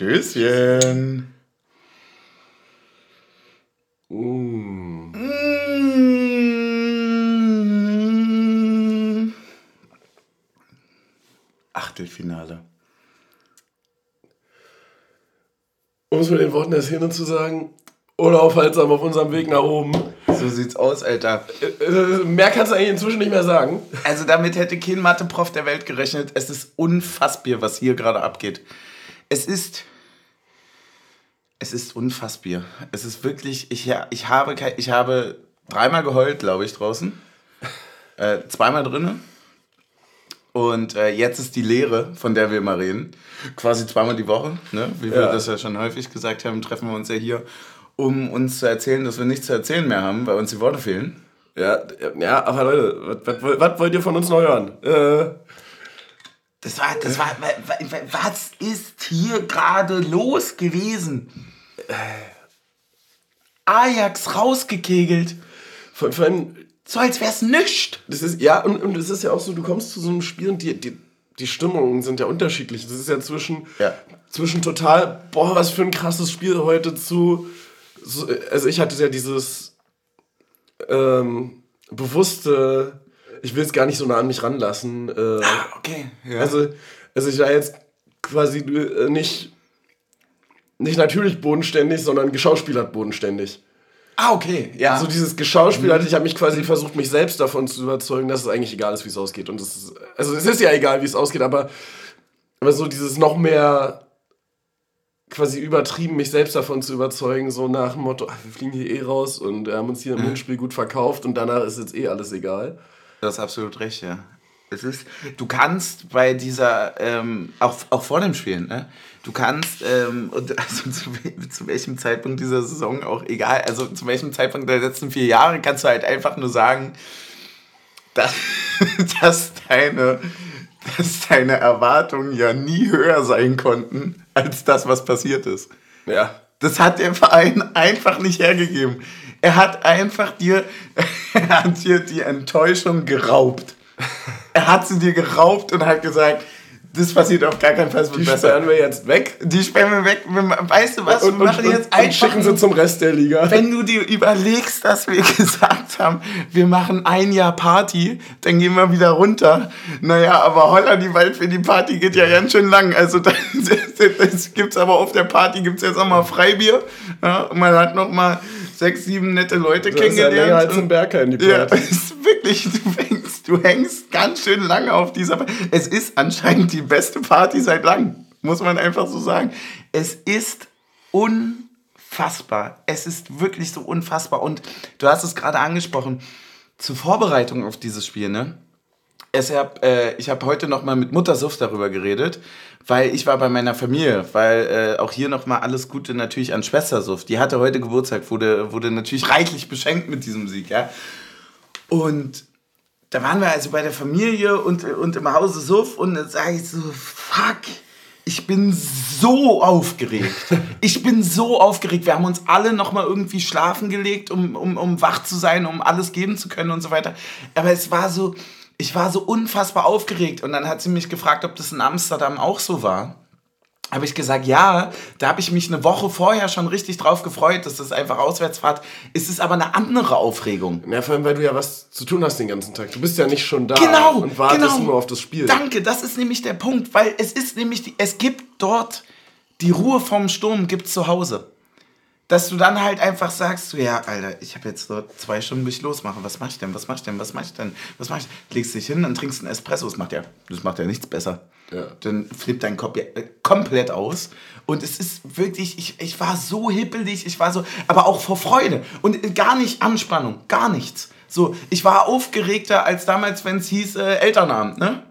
Stößchen. Mm. Mm. Achtelfinale. Um es mit den Worten der Szene zu sagen, unaufhaltsam auf unserem Weg nach oben. So sieht's aus, Alter. Äh, äh, mehr kannst du eigentlich inzwischen nicht mehr sagen. Also damit hätte kein Mathe-Prof der Welt gerechnet. Es ist unfassbar, was hier gerade abgeht. Es ist... Es ist unfassbar. Es ist wirklich... Ich, ich, habe, ich habe dreimal geheult, glaube ich, draußen. Äh, zweimal drinnen. Und äh, jetzt ist die Lehre, von der wir mal reden, quasi zweimal die Woche, ne? wie wir Ja. das ja schon häufig gesagt haben, treffen wir uns ja hier, um uns zu erzählen, dass wir nichts zu erzählen mehr haben, weil uns die Worte fehlen. Ja, ja aber Leute, was wollt ihr von uns noch hören? Äh, Das war, das war, wa- wa- was ist hier gerade los gewesen? Ajax rausgekegelt, vor, vor allem, so als wär's nichts. das ist, ja, und, und es ist ja auch so, du kommst zu so einem Spiel und die, die, die Stimmungen sind ja unterschiedlich. Das ist ja zwischen, Ja. zwischen total, boah, was für ein krasses Spiel heute zu, so, also ich hatte ja dieses ähm, bewusste, ich will es gar nicht so nah an mich ranlassen. Äh, Ah, okay. Ja. Also, also ich war jetzt quasi äh, nicht, nicht natürlich bodenständig, sondern geschauspielert bodenständig. ah, okay. Ja. So dieses Geschauspielert, ich habe mich quasi versucht, mich selbst davon zu überzeugen, dass es eigentlich egal ist, wie es ausgeht. Und es ist, also es ist ja egal, wie es ausgeht, aber, aber so dieses noch mehr quasi übertrieben, mich selbst davon zu überzeugen, so nach dem Motto, ach, wir fliegen hier eh raus und wir haben uns hier im Hinspiel gut verkauft und danach ist jetzt eh alles egal. Du hast absolut recht, ja. Es ist, du kannst bei dieser, ähm, auch, auch vor dem Spiel, ne? Du kannst, ähm, und also zu, zu welchem Zeitpunkt dieser Saison auch egal, also zu welchem Zeitpunkt der letzten vier Jahre kannst du halt einfach nur sagen, dass, dass, deine, dass deine Erwartungen ja nie höher sein konnten als das, was passiert ist. Ja. Das hat der Verein einfach nicht hergegeben. Er hat einfach dir, er hat dir die Enttäuschung geraubt. Er hat sie dir geraubt und hat gesagt, das passiert auf gar keinen Fall, Die besser. sperren wir jetzt weg. Die sperren wir weg. Weißt du was? Und, wir machen und, jetzt einfach. und schicken sie zum Rest der Liga. wenn du dir überlegst, dass wir gesagt haben, wir machen ein Jahr Party, dann gehen wir wieder runter. Naja, aber holla die Waldfee, die Party geht ja ganz schön lang. Also das, das gibt's aber auf der Party gibt's jetzt auch mal Freibier. Ja, und man hat noch mal sechs, sieben nette Leute Das ist ja länger kennengelernt. als Und- Bergheim, die ja, Party. ist wirklich, du hängst, du hängst ganz schön lange auf dieser Party. Es ist anscheinend die beste Party seit langem, muss man einfach so sagen. Es ist unfassbar. Es ist wirklich so unfassbar. Und du hast es gerade angesprochen, zur Vorbereitung auf dieses Spiel, ne? Es hab, äh, ich habe heute noch mal mit Muttersuff darüber geredet, weil ich war bei meiner Familie, weil äh, auch hier noch mal alles Gute natürlich an Schwestersuff. Die hatte heute Geburtstag, wurde, wurde natürlich reichlich beschenkt mit diesem Sieg, ja. Und da waren wir also bei der Familie und, und im Hause Suff und dann sage ich so, fuck, ich bin so aufgeregt. Ich bin so aufgeregt. Wir haben uns alle nochmal irgendwie schlafen gelegt, um, um, um wach zu sein, um alles geben zu können und so weiter. Aber es war so, ich war so unfassbar aufgeregt. Und dann hat sie mich gefragt, ob das in Amsterdam auch so war. Habe ich gesagt, ja, da habe ich mich eine Woche vorher schon richtig drauf gefreut, dass das einfach Auswärtsfahrt ist. Es ist aber eine andere Aufregung. Ja, vor allem, weil du ja was zu tun hast den ganzen Tag. Du bist ja nicht schon da Genau, und wartest genau. nur auf das Spiel. Danke, das ist nämlich der Punkt, weil es ist nämlich, die, es gibt dort die Ruhe vom Sturm gibt's zu Hause. Dass du dann halt einfach sagst, so, ja, Alter, ich habe jetzt dort zwei Stunden, bis ich losmache. Was mach ich denn? Was mach ich denn? Was mach ich denn? Was mach ich? Legst dich hin und trinkst einen Espresso. Das macht ja, das macht ja nichts besser. Ja. Dann flippt dein Kopf ja, äh, komplett aus. Und es ist wirklich, ich, ich war so hippelig, ich war so, aber auch vor Freude. Und gar nicht Anspannung, gar nichts. So, ich war aufgeregter als damals, wenn es hieß äh, Elternabend, ne?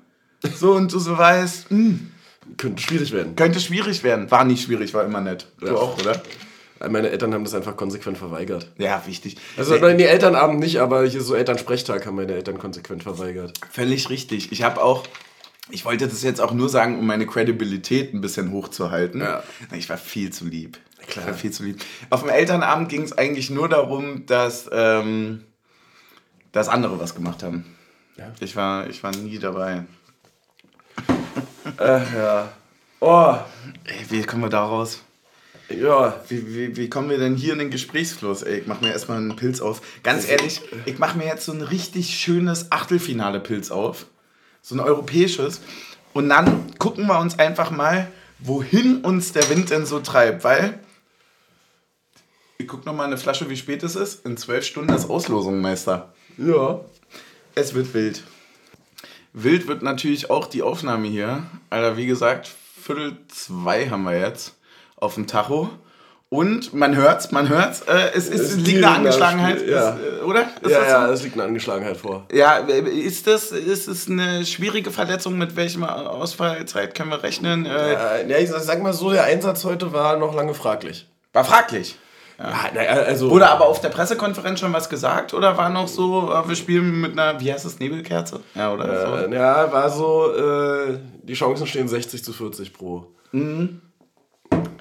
So, und du so weißt, hm, Könnte schwierig werden. könnte schwierig werden. War nicht schwierig, war immer nett. Du Ja. auch, oder? Meine Eltern haben das einfach konsequent verweigert. Ja, wichtig. Also Äh, nee, Elternabend nicht, aber hier so Elternsprechtag haben meine Eltern konsequent verweigert. Völlig richtig. Ich habe auch, ich wollte das jetzt auch nur sagen, um meine Credibilität ein bisschen hochzuhalten. Ja. Ich war viel zu lieb. Klar. Ich war viel zu lieb. Auf dem Elternabend ging es eigentlich nur darum, dass, ähm, dass andere was gemacht haben. Ja. Ich, war, ich war nie dabei. Äh, ja. Oh, Ey, wie kommen wir da raus? Ja. Wie, wie, wie kommen wir denn hier in den Gesprächsfluss? Ey, ich mach mir erstmal einen Pilz auf. Ganz ehrlich, ich mach mir jetzt so ein richtig schönes Achtelfinale-Pilz auf. So ein europäisches. Und dann gucken wir uns einfach mal, wohin uns der Wind denn so treibt. Weil, ich guck noch mal eine Flasche, wie spät es ist. In zwölf Stunden ist Auslosung, Meister. Ja. Es wird wild. Wild wird natürlich auch die Aufnahme hier. Alter, wie gesagt, Viertel zwei haben wir jetzt auf dem Tacho. Und man hört's, man hört's. Äh, es, ist, Es liegt eine Angeschlagenheit, ja. ist, äh, oder? Ist Ja, das ja, so? es liegt eine Angeschlagenheit vor. ja, ist das, ist es eine schwierige Verletzung? Mit welchem Ausfallzeit können wir rechnen? Äh, Ja, ja, ich sag mal so, der Einsatz heute war noch lange fraglich. War fraglich. Ja, na, also. Wurde aber auf der Pressekonferenz schon was gesagt? Oder war noch so, äh, wir spielen mit einer, wie heißt das, Nebelkerze? Ja, oder so? Äh, ja, war so, äh, die Chancen stehen 60 zu 40 pro.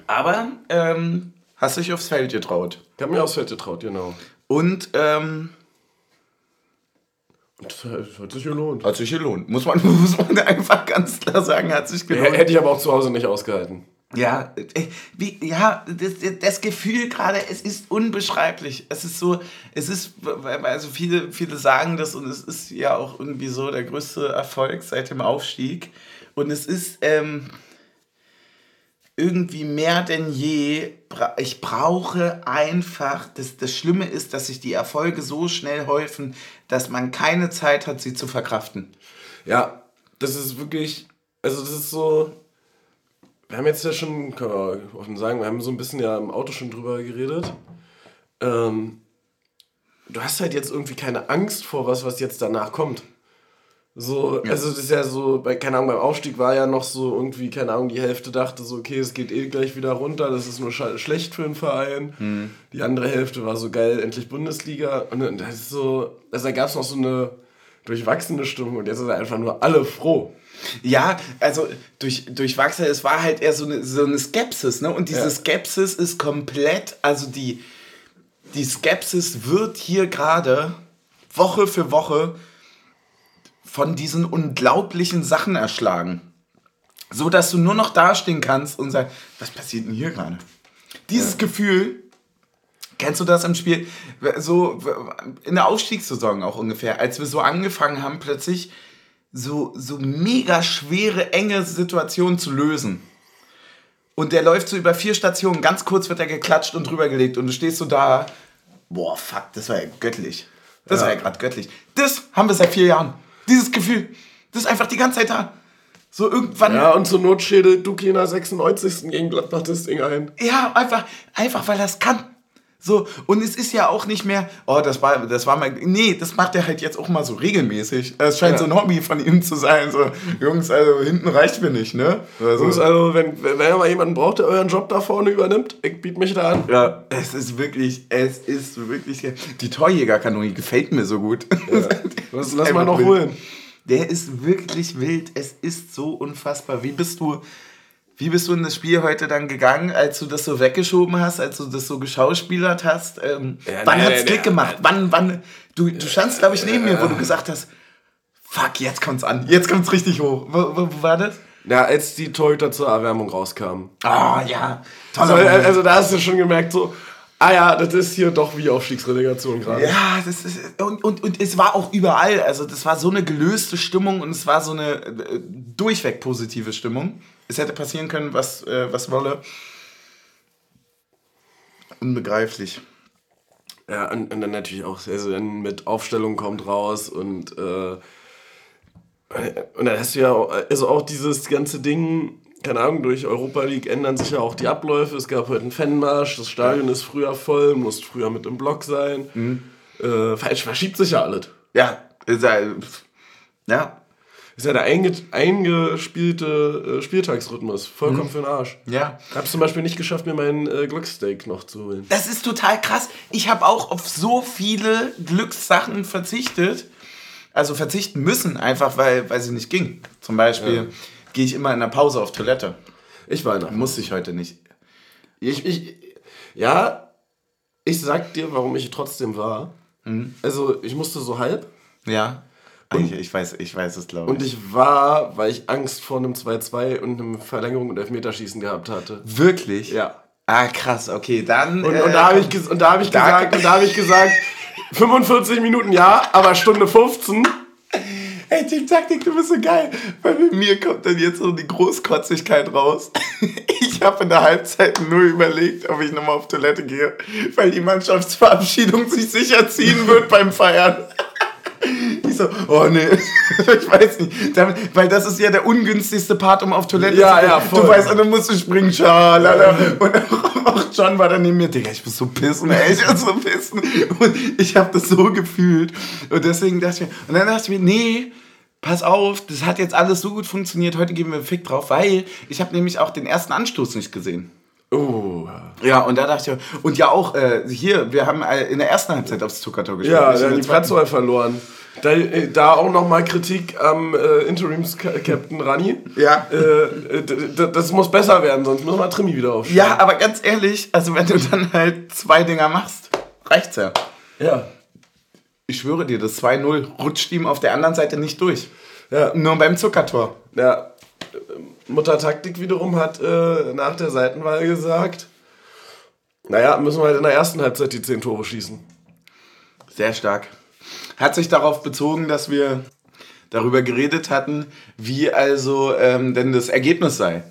Aber ähm, hast dich aufs Feld getraut. Ich habe mir aufs Feld getraut, genau. Und ähm, das hat sich gelohnt. hat sich gelohnt. Muss man, muss man einfach ganz klar sagen, hat sich gelohnt. hätte ich aber auch zu Hause nicht ausgehalten. Ja, äh, wie, ja, das, das Gefühl gerade, es ist unbeschreiblich. Es ist so, es ist, also viele, viele sagen das und es ist ja auch irgendwie so der größte Erfolg seit dem Aufstieg. Und es ist ähm, irgendwie mehr denn je, ich brauche einfach, das, das Schlimme ist, dass sich die Erfolge so schnell häufen, dass man keine Zeit hat, sie zu verkraften. Ja, das ist wirklich, also das ist so, wir haben jetzt ja schon, können wir offen sagen, wir haben so ein bisschen ja im Auto schon drüber geredet. Ähm, du hast halt jetzt irgendwie keine Angst vor was, was jetzt danach kommt. So, also das ist ja so, bei, keine Ahnung, beim Aufstieg war ja noch so irgendwie, keine Ahnung, die Hälfte dachte so, okay, es geht eh gleich wieder runter, das ist nur sche- schlecht für den Verein. Die andere Hälfte war so geil, endlich Bundesliga. Und dann- das ist so, also da gab es noch so eine durchwachsene Stimmung und jetzt sind einfach nur alle froh. Ja, also durch, durchwachsen, es war halt eher so eine, so eine Skepsis, ne? Und diese Ja. Skepsis ist komplett, also die, die Skepsis wird hier gerade Woche für Woche von diesen unglaublichen Sachen erschlagen. So dass du nur noch dastehen kannst und sagst, was passiert denn hier gerade? Dieses Gefühl, Kennst du das im Spiel? So in der Aufstiegssaison auch ungefähr, als wir so angefangen haben, plötzlich so, so mega schwere, enge Situationen zu lösen. Und der läuft so über vier Stationen, ganz kurz wird er geklatscht und drüber gelegt und du stehst so da, boah, fuck, das war ja göttlich. Das Ja. war ja gerade göttlich. Das haben wir seit vier Jahren. Dieses Gefühl, das ist einfach die ganze Zeit da. So irgendwann, Ja, und zur Not schädelt Duki in der 96. gegen Gladbach das Ding ein. Ja, einfach, einfach weil es kann. So, und es ist ja auch nicht mehr, oh, das war, das war mal, nee, das macht er halt jetzt auch mal so regelmäßig. Es scheint Ja. so ein Hobby von ihm zu sein, so, Jungs, also hinten reicht mir nicht, ne? Also, Jungs, also, wenn, wenn ihr mal jemanden braucht, der euren Job da vorne übernimmt, ich biete mich da an. ja, es ist wirklich, es ist wirklich, die Torjägerkanone gefällt mir so gut. Lass, lass mal noch holen. Der ist wirklich wild. Es ist so unfassbar. Wie bist du, wie bist du in das Spiel heute dann gegangen, als du das so weggeschoben hast, als du das so geschauspielert hast? Ähm, Ja, wann nee, hat's nee, Klick nee, gemacht? Wann, wann? Du, du standst, glaube ich, neben mir, wo du gesagt hast, fuck, jetzt kommt's an. Jetzt kommt's richtig hoch. Wo, wo, wo war das? Ja, als die Torhüter zur Erwärmung rauskamen. Ah, ja. Also, Toller Moment. also da hast du schon gemerkt, so, ah ja, das ist hier doch wie Aufstiegsrelegation gerade. Ja, das ist, und, und, und es war auch überall. Also, das war so eine gelöste Stimmung und es war so eine äh, durchweg positive Stimmung. Es hätte passieren können, was, äh, was wolle. Unbegreiflich. Ja, und, und dann natürlich auch, also dann mit Aufstellung kommt raus und, äh, und dann hast du ja auch, also auch dieses ganze Ding, keine Ahnung, durch Europa League ändern sich ja auch die Abläufe. Es gab heute einen Fanmarsch, das Stadion ist früher voll, musst früher mit im Block sein. Äh, falsch, verschiebt sich ja alles. Ja, ja, Ist ja der einge eingespielte äh, Spieltagsrhythmus. Vollkommen für den Arsch. ja. Hab's zum Beispiel nicht geschafft, mir meinen äh, Glückssteak noch zu holen. Das ist total krass. Ich habe auch auf so viele Glückssachen verzichtet. Also verzichten müssen, einfach weil, weil sie nicht ging. Zum Beispiel gehe ich immer in der Pause auf Toilette. Ich war nach. Musste ich heute nicht. Ich, ich, ja, ich sag dir, warum ich trotzdem war. Also, ich musste so halb, Ja. Ich, ich, weiß, ich weiß es, glaube ich. Und ich war, weil ich Angst vor einem 2-2 und einem Verlängerung und Elfmeterschießen gehabt hatte. Wirklich? Ja. Ah, krass, okay, dann. Und, äh, und da habe ich, und da hab ich da- gesagt, und da habe ich gesagt, 45 Minuten ja, aber Stunde 15. Hey, Team Taktik, du bist so geil. Weil bei mir kommt dann jetzt so die Großkotzigkeit raus. Ich habe in der Halbzeit nur überlegt, ob ich nochmal auf Toilette gehe, weil die Mannschaftsverabschiedung sich sicher ziehen wird beim Feiern. So, oh nee, ich weiß nicht. Damit, weil das ist ja der ungünstigste Part, um auf Toilette Ja, zu gehen. ja, voll. Du weißt, und dann musst du springen, schalala. Und auch John war dann neben mir, Digga, ich muss so pissen, ey, ich muss so pissen. Und ich habe das so gefühlt. Und deswegen dachte ich mir, und dann dachte ich mir, nee, pass auf, das hat jetzt alles so gut funktioniert, heute geben wir einen Fick drauf, weil ich habe nämlich auch den ersten Anstoß nicht gesehen. Oh. Ja, und da dachte ich, und ja auch äh, hier, wir haben äh, in der ersten Halbzeit aufs Zuckertor gespielt. Ja, in hat der die. Platzwahl verloren. Da, äh, da auch nochmal Kritik am äh, Interims-Captain Rani. Ja. Äh, äh, das muss besser werden, sonst müssen wir Trimi wieder aufstellen. Ja, aber ganz ehrlich, also wenn du dann halt zwei Dinger machst, reicht's ja. Ja. Ich schwöre dir, das 2-0 rutscht ihm auf der anderen Seite nicht durch. Ja. Nur beim Zuckertor. ja. Mutter Taktik wiederum hat äh, nach der Seitenwahl gesagt, naja, müssen wir halt in der ersten Halbzeit die 10 Tore schießen. Sehr stark. Hat sich darauf bezogen, dass wir darüber geredet hatten, wie also ähm, denn das Ergebnis sei.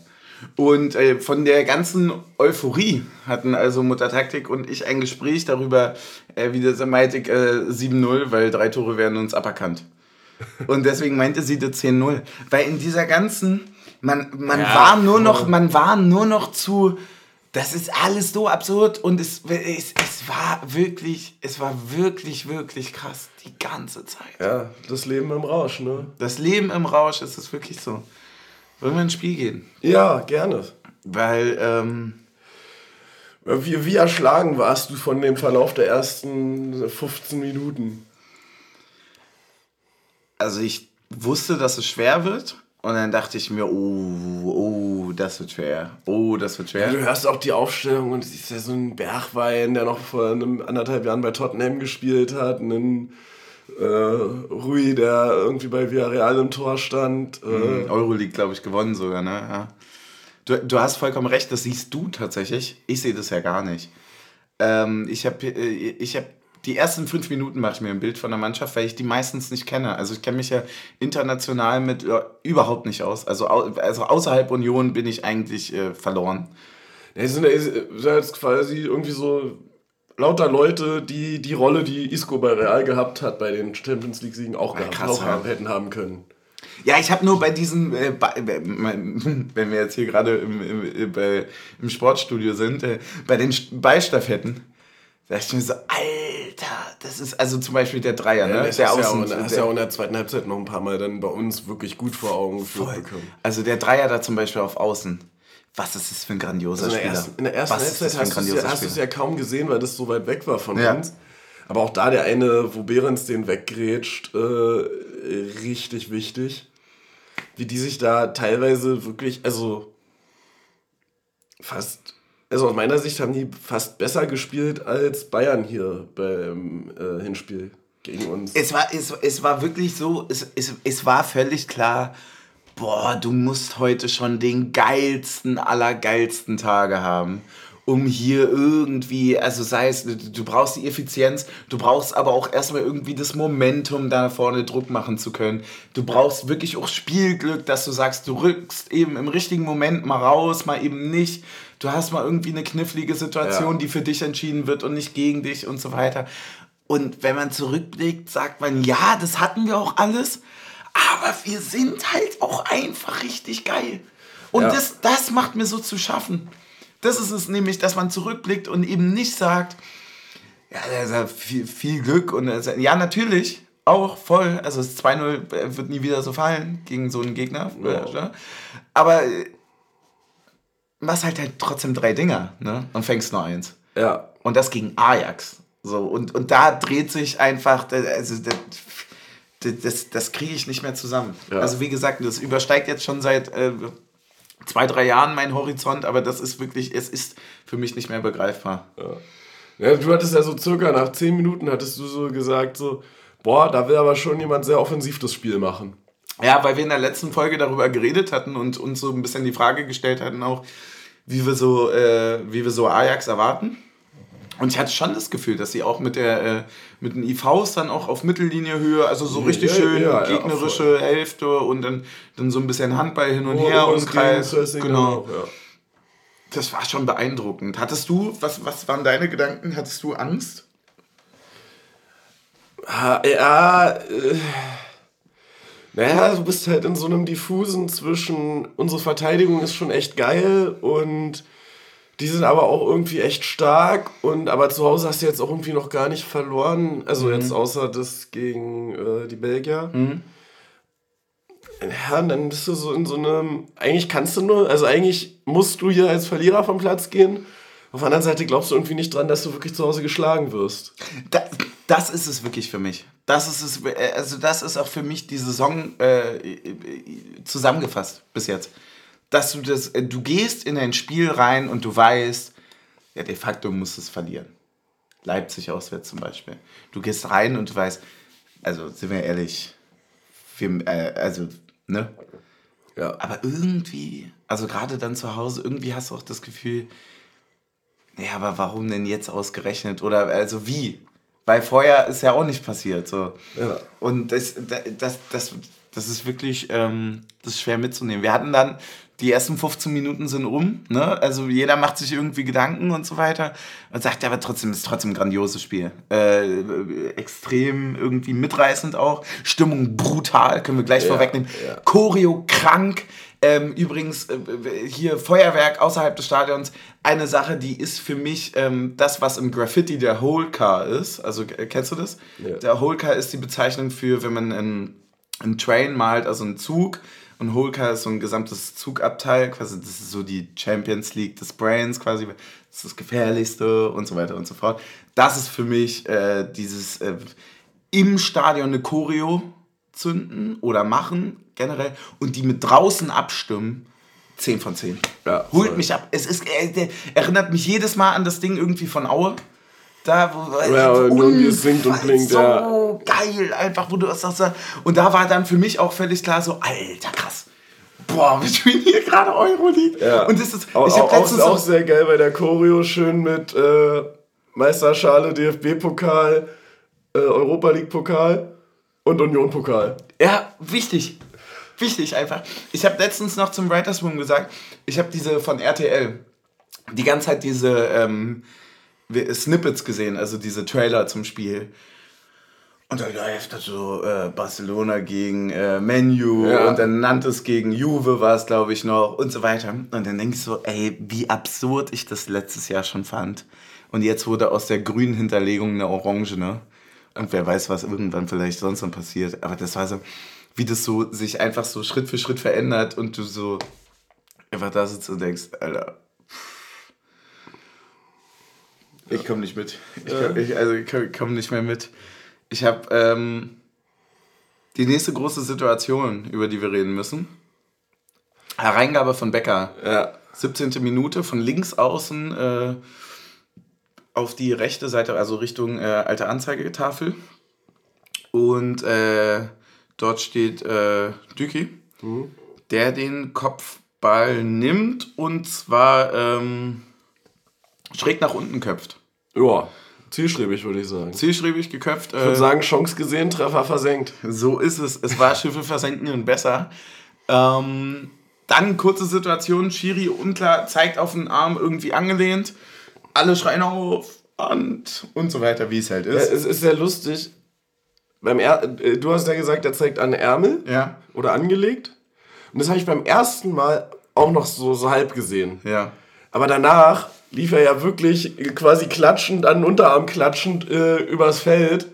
Und äh, von der ganzen Euphorie hatten also Mutter Taktik und ich ein Gespräch darüber, äh, wie das ich, äh, 7-0, weil drei Tore werden uns aberkannt. Und deswegen meinte sie das 10-0. Weil in dieser ganzen, man, man Ja, war nur noch, man war nur noch zu, das ist alles so absurd und es, es, es war wirklich, es war wirklich, wirklich krass die ganze Zeit. Ja, das Leben im Rausch, ne? Das Leben im Rausch ist es wirklich so. Wollen wir ins Spiel gehen? Ja, gerne. Weil, ähm, Wie, wie erschlagen warst du von dem Verlauf der ersten 15 Minuten? also ich wusste, dass es schwer wird. Und dann dachte ich mir, oh, oh, das wird schwer. Oh, das wird schwer. Du hörst auch die Aufstellung und es ist ja so ein Bergwein, der noch vor einem anderthalb Jahren bei Tottenham gespielt hat. Ein äh, Rui, der irgendwie bei Villarreal im Tor stand. Äh, Euroleague, glaube ich, gewonnen sogar, ne? Ja. Du, du hast vollkommen recht, das siehst du tatsächlich. Ich sehe das ja gar nicht. Ähm, ich habe ich hab die ersten fünf Minuten mache ich mir ein Bild von der Mannschaft, weil ich die meistens nicht kenne. Also ich kenne mich ja international mit äh, überhaupt nicht aus. Also, au, also außerhalb Union bin ich eigentlich äh, verloren. Es sind ja ja jetzt quasi irgendwie so lauter Leute, die die Rolle, die Isco bei Real gehabt hat, bei den Champions League-Siegen auch, gehabt, krass, auch ja. hätten haben können. Ja, ich habe nur bei diesen, äh, bei, wenn wir jetzt hier gerade im, im, äh, im Sportstudio sind, äh, bei den St- Ballstaffetten, da dachte ich mir so, Alter, das ist also zum Beispiel der Dreier, ne? das der hast, ja auch, Außen, in- hast der- ja auch in der zweiten Halbzeit noch ein paar Mal dann bei uns wirklich gut vor Augen geführt bekommen. Also der Dreier da zum Beispiel auf Außen. Was ist das für ein grandioser Also in, Spieler? ersten, in der ersten Was Halbzeit hast du es ja, ja kaum gesehen, weil das so weit weg war von Ja. uns. Aber auch da der eine, wo Behrens den weggrätscht, äh, richtig wichtig. Wie die sich da teilweise wirklich, also fast, also aus meiner Sicht haben die fast besser gespielt als Bayern hier beim äh, Hinspiel gegen uns. Es war, es, es war wirklich so, es, es, es war völlig klar, boah, du musst heute schon den geilsten aller geilsten Tage haben, um hier irgendwie, also sei es, du, du brauchst die Effizienz, du brauchst aber auch erstmal irgendwie das Momentum, da vorne Druck machen zu können. Du brauchst wirklich auch Spielglück, dass du sagst, du rückst eben im richtigen Moment mal raus, mal eben nicht. Du hast mal irgendwie eine knifflige Situation, Ja. die für dich entschieden wird und nicht gegen dich und so weiter. Und wenn man zurückblickt, sagt man, ja, das hatten wir auch alles, aber wir sind halt auch einfach richtig geil. Und Ja. das, das macht mir so zu schaffen. Das ist es nämlich, dass man zurückblickt und eben nicht sagt, ja, da ist viel, viel Glück. Und ja, natürlich, auch voll. Also das 2-0 wird nie wieder so fallen gegen so einen Gegner. Ja. ne? Aber äh, machst halt halt trotzdem drei Dinger ne? und fängst nur eins. ja, Und das gegen Ajax. So, und, und da dreht sich einfach, also das, das, das, kriege ich nicht mehr zusammen. Ja. Also wie gesagt, das übersteigt jetzt schon seit äh, zwei, drei Jahren meinen Horizont, aber das ist wirklich, es ist für mich nicht mehr begreifbar. Ja, du hattest ja so circa nach 10 Minuten hattest du so gesagt, so, boah, da will aber schon jemand sehr offensiv das Spiel machen. Ja, weil wir in der letzten Folge darüber geredet hatten und uns so ein bisschen die Frage gestellt hatten auch, wie wir so, äh, wie wir so Ajax erwarten. Und ich hatte schon das Gefühl, dass sie auch mit der äh, mit den IVs dann auch auf Mittellinie also so richtig Ja, schön ja, ja, gegnerische Hälfte und dann, dann so ein bisschen Handball hin und Oh, her oh, und Kreis. Genau. auch, ja. Das war schon beeindruckend. Hattest du, was, was waren deine Gedanken? Hattest du Angst? Ah, Ja, äh, naja, du bist halt in so einem diffusen zwischen, unsere Verteidigung ist schon echt geil und die sind aber auch irgendwie echt stark und aber zu Hause hast du jetzt auch irgendwie noch gar nicht verloren, also jetzt außer das gegen äh, die Belgier. Ja, und dann bist du so in so einem, eigentlich kannst du nur, also eigentlich musst du hier als Verlierer vom Platz gehen. Auf der anderen Seite glaubst du irgendwie nicht dran, dass du wirklich zu Hause geschlagen wirst. Das, das ist es wirklich für mich. Das ist es, äh, also das ist auch für mich die Saison äh, zusammengefasst bis jetzt. Dass du das, äh, du gehst in ein Spiel rein und du weißt, ja, de facto musst du es verlieren. Leipzig auswärts zum Beispiel. Du gehst rein und du weißt, also sind wir ehrlich, wir, äh, also, ne? Ja. Aber irgendwie, also gerade dann zu Hause, irgendwie hast du auch das Gefühl, ja, aber warum denn jetzt ausgerechnet? Oder also wie? Weil vorher ist ja auch nicht passiert. So. Ja. Und das, das, das, das ist wirklich ähm, das ist schwer mitzunehmen. Wir hatten dann, die ersten 15 Minuten sind um, ne? Also jeder macht sich irgendwie Gedanken und so weiter. Und sagt aber trotzdem, ist trotzdem ein grandioses Spiel. Äh, extrem irgendwie mitreißend auch. Stimmung brutal, können wir gleich Ja, vorwegnehmen. ja. Choreo krank. Ähm, übrigens, äh, hier Feuerwerk außerhalb des Stadions. Eine Sache, die ist für mich ähm, das, was im Graffiti der Whole Car ist. Also, äh, kennst du das? Ja. Der Whole Car ist die Bezeichnung für, wenn man einen, einen Train malt, also einen Zug. Und Whole Car ist so ein gesamtes Zugabteil. Quasi, das ist so die Champions League des Brains, quasi. Das ist das Gefährlichste und so weiter und so fort. Das ist für mich äh, dieses äh, im Stadion eine Choreo zünden oder machen, generell, und die mit draußen abstimmen, 10 von 10. Ja, Holt mich ab. Es ist, äh, der erinnert mich jedes Mal an das Ding irgendwie von Aue. Da, wo, Ja, und irgendwie singt und blinkt, so ja. geil, einfach, wo du das sagst. Und da war dann für mich auch völlig klar, so, alter, krass. Boah, wir spielen hier gerade Euroleague. Ja. Und das ist, Auch, ich auch, auch, auch sehr geil bei der Choreo, schön mit äh, Meisterschale, DFB-Pokal, äh, Europa League-Pokal und Union-Pokal. Ja, wichtig. Wichtig einfach. Ich habe letztens noch zum Writers Room gesagt, ich habe diese von RTL, die ganze Zeit diese ähm, Snippets gesehen, also diese Trailer zum Spiel. Und da läuft das so äh, Barcelona gegen äh, Menu Ja. und dann Nantes gegen Juve war es, glaube ich, noch und so weiter. Und dann denke ich so, ey, wie absurd ich das letztes Jahr schon fand. Und jetzt wurde aus der grünen Hinterlegung eine orangene. Und wer weiß, was irgendwann vielleicht sonst noch passiert. Aber das war so, wie das so sich einfach so Schritt für Schritt verändert und du so einfach da sitzt und denkst, Alter. Ich komme nicht mit. Ich komm, ich, also ich komme komm nicht mehr mit. Ich habe ähm, die nächste große Situation, über die wir reden müssen. Hereingabe von Becker. Ja. 17. Minute von links außen äh, auf die rechte Seite, also Richtung äh, alte Anzeigetafel. Und äh, dort steht äh, Düki, der den Kopfball nimmt und zwar ähm, schräg nach unten köpft. Ja, zielstrebig würde ich sagen. Ich Zielstrebig geköpft. würde Äh, sagen, Chance gesehen, Treffer versenkt. so ist es. Es war Schiffe versenken und besser. Ähm, dann kurze Situation, Schiri unklar, zeigt auf den Arm irgendwie angelehnt. Alle schreien auf und, und so weiter, wie es halt Ja, ist. es ist sehr lustig. Beim er äh, du hast ja gesagt, er zeigt an Ärmel Ja, oder angelegt. Und das habe ich beim ersten Mal auch noch so, so halb gesehen. ja. Aber danach lief er ja wirklich quasi klatschend, an den Unterarm klatschend äh, übers Feld.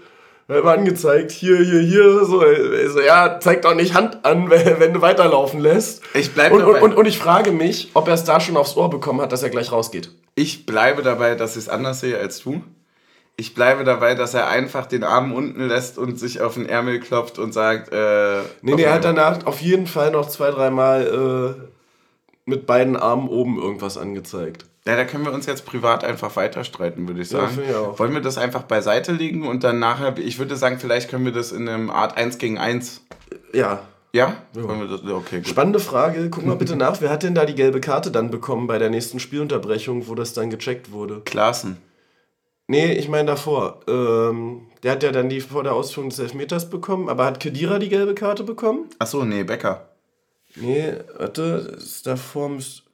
Er hat immer angezeigt, hier, hier, hier, so, äh, so, ja, zeig doch nicht Hand an, wenn, du weiterlaufen lässt. Ich bleib und, und, dabei. und, und ich frage mich, ob er es da schon aufs Ohr bekommen hat, dass er gleich rausgeht. Ich bleibe dabei, dass ich es anders sehe als du. Ich bleibe dabei, dass er einfach den Arm unten lässt und sich auf den Ärmel klopft und sagt, äh, Nee, nee, er hat danach auf jeden Fall noch zwei, dreimal mit beiden Armen oben irgendwas angezeigt. Ja, da können wir uns jetzt privat einfach weiter streiten, würde ich Ja, sagen. finde ich auch. Wollen wir das einfach beiseite legen und dann nachher, ich würde sagen, vielleicht können wir das in einem Art 1 gegen 1. Ja. Ja? Wollen wir das? ja, Okay, gut. Spannende Frage. Guck mal bitte nach. Wer hat denn da die gelbe Karte dann bekommen bei der nächsten Spielunterbrechung, wo das dann gecheckt wurde? Klaassen. Nee, ich meine davor. Ähm, der hat ja dann die vor der Ausführung des Elfmeters bekommen, aber hat Kedira die gelbe Karte bekommen? Achso, nee, Becker. Nee, warte, das ist davor. müsst-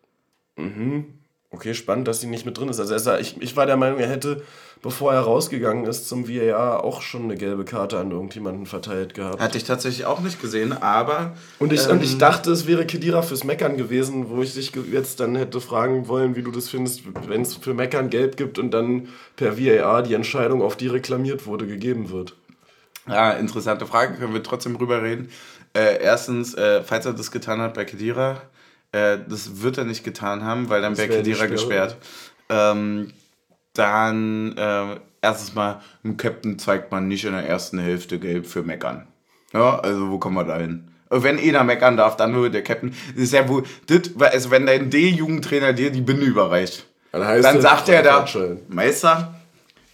Mhm. Okay, spannend, dass die nicht mit drin ist. Also er ich, ich war der Meinung, er hätte, bevor er rausgegangen ist zum VAR, auch schon eine gelbe Karte an irgendjemanden verteilt gehabt. Hatte ich tatsächlich auch nicht gesehen, aber. Und ich, ähm, und ich dachte, es wäre Kedira fürs Meckern gewesen, wo ich dich jetzt dann hätte fragen wollen, wie du das findest, wenn es für Meckern gelb gibt und dann per VAR die Entscheidung, auf die reklamiert wurde, gegeben wird. Ja, interessante Frage, können wir trotzdem drüber reden. Äh, erstens, äh, falls er das getan hat bei Kedira, äh, das wird er nicht getan haben, weil dann wäre Kedira gesperrt. Ähm, dann, äh, erstens mal, ein Captain zeigt man nicht in der ersten Hälfte gelb für Meckern. Ja, also wo kommen wir da hin? Wenn einer meckern darf, dann nur der Captain. Das ist ja wohl, das, also wenn dein D-Jugendtrainer dir die Binde überreicht, Dann heißt dann sagt er da. Meister,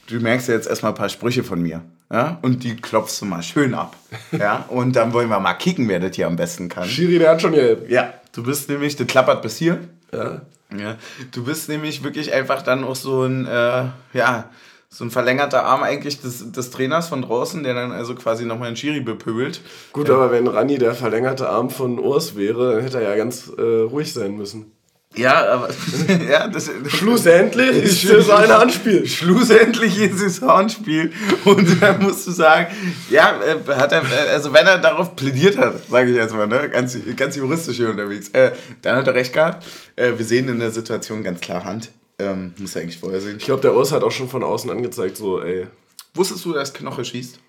du merkst jetzt erstmal ein paar Sprüche von mir. Ja? Und die klopfst du mal schön ab. Ja? Und dann wollen wir mal kicken, wer das hier am besten kann. Schiri, der hat schon gelb. Ja, du bist nämlich, das klappert bis hier. Ja. Ja, du bist nämlich wirklich einfach dann auch so ein, äh, ja, so ein verlängerter Arm eigentlich des, des Trainers von draußen, der dann also quasi nochmal einen Schiri bepöbelt. Gut, aber wenn Rani der verlängerte Arm von Urs wäre, dann hätte er ja ganz äh, ruhig sein müssen. Ja, aber ja, das, Schlussendlich ist es ein Handspiel. Schlussendlich ist es Hornspiel und da musst du sagen, ja, äh, hat er, äh, also wenn er darauf plädiert hat, sage ich jetzt mal, ne, ganz, ganz juristisch hier unterwegs, äh, dann hat er recht gehabt. Äh, wir sehen in der Situation ganz klar Hand. Ähm, muss er eigentlich vorher sehen. Ich glaube, der Urs hat auch schon von außen angezeigt, so, ey. Wusstest du, dass Knoche schießt?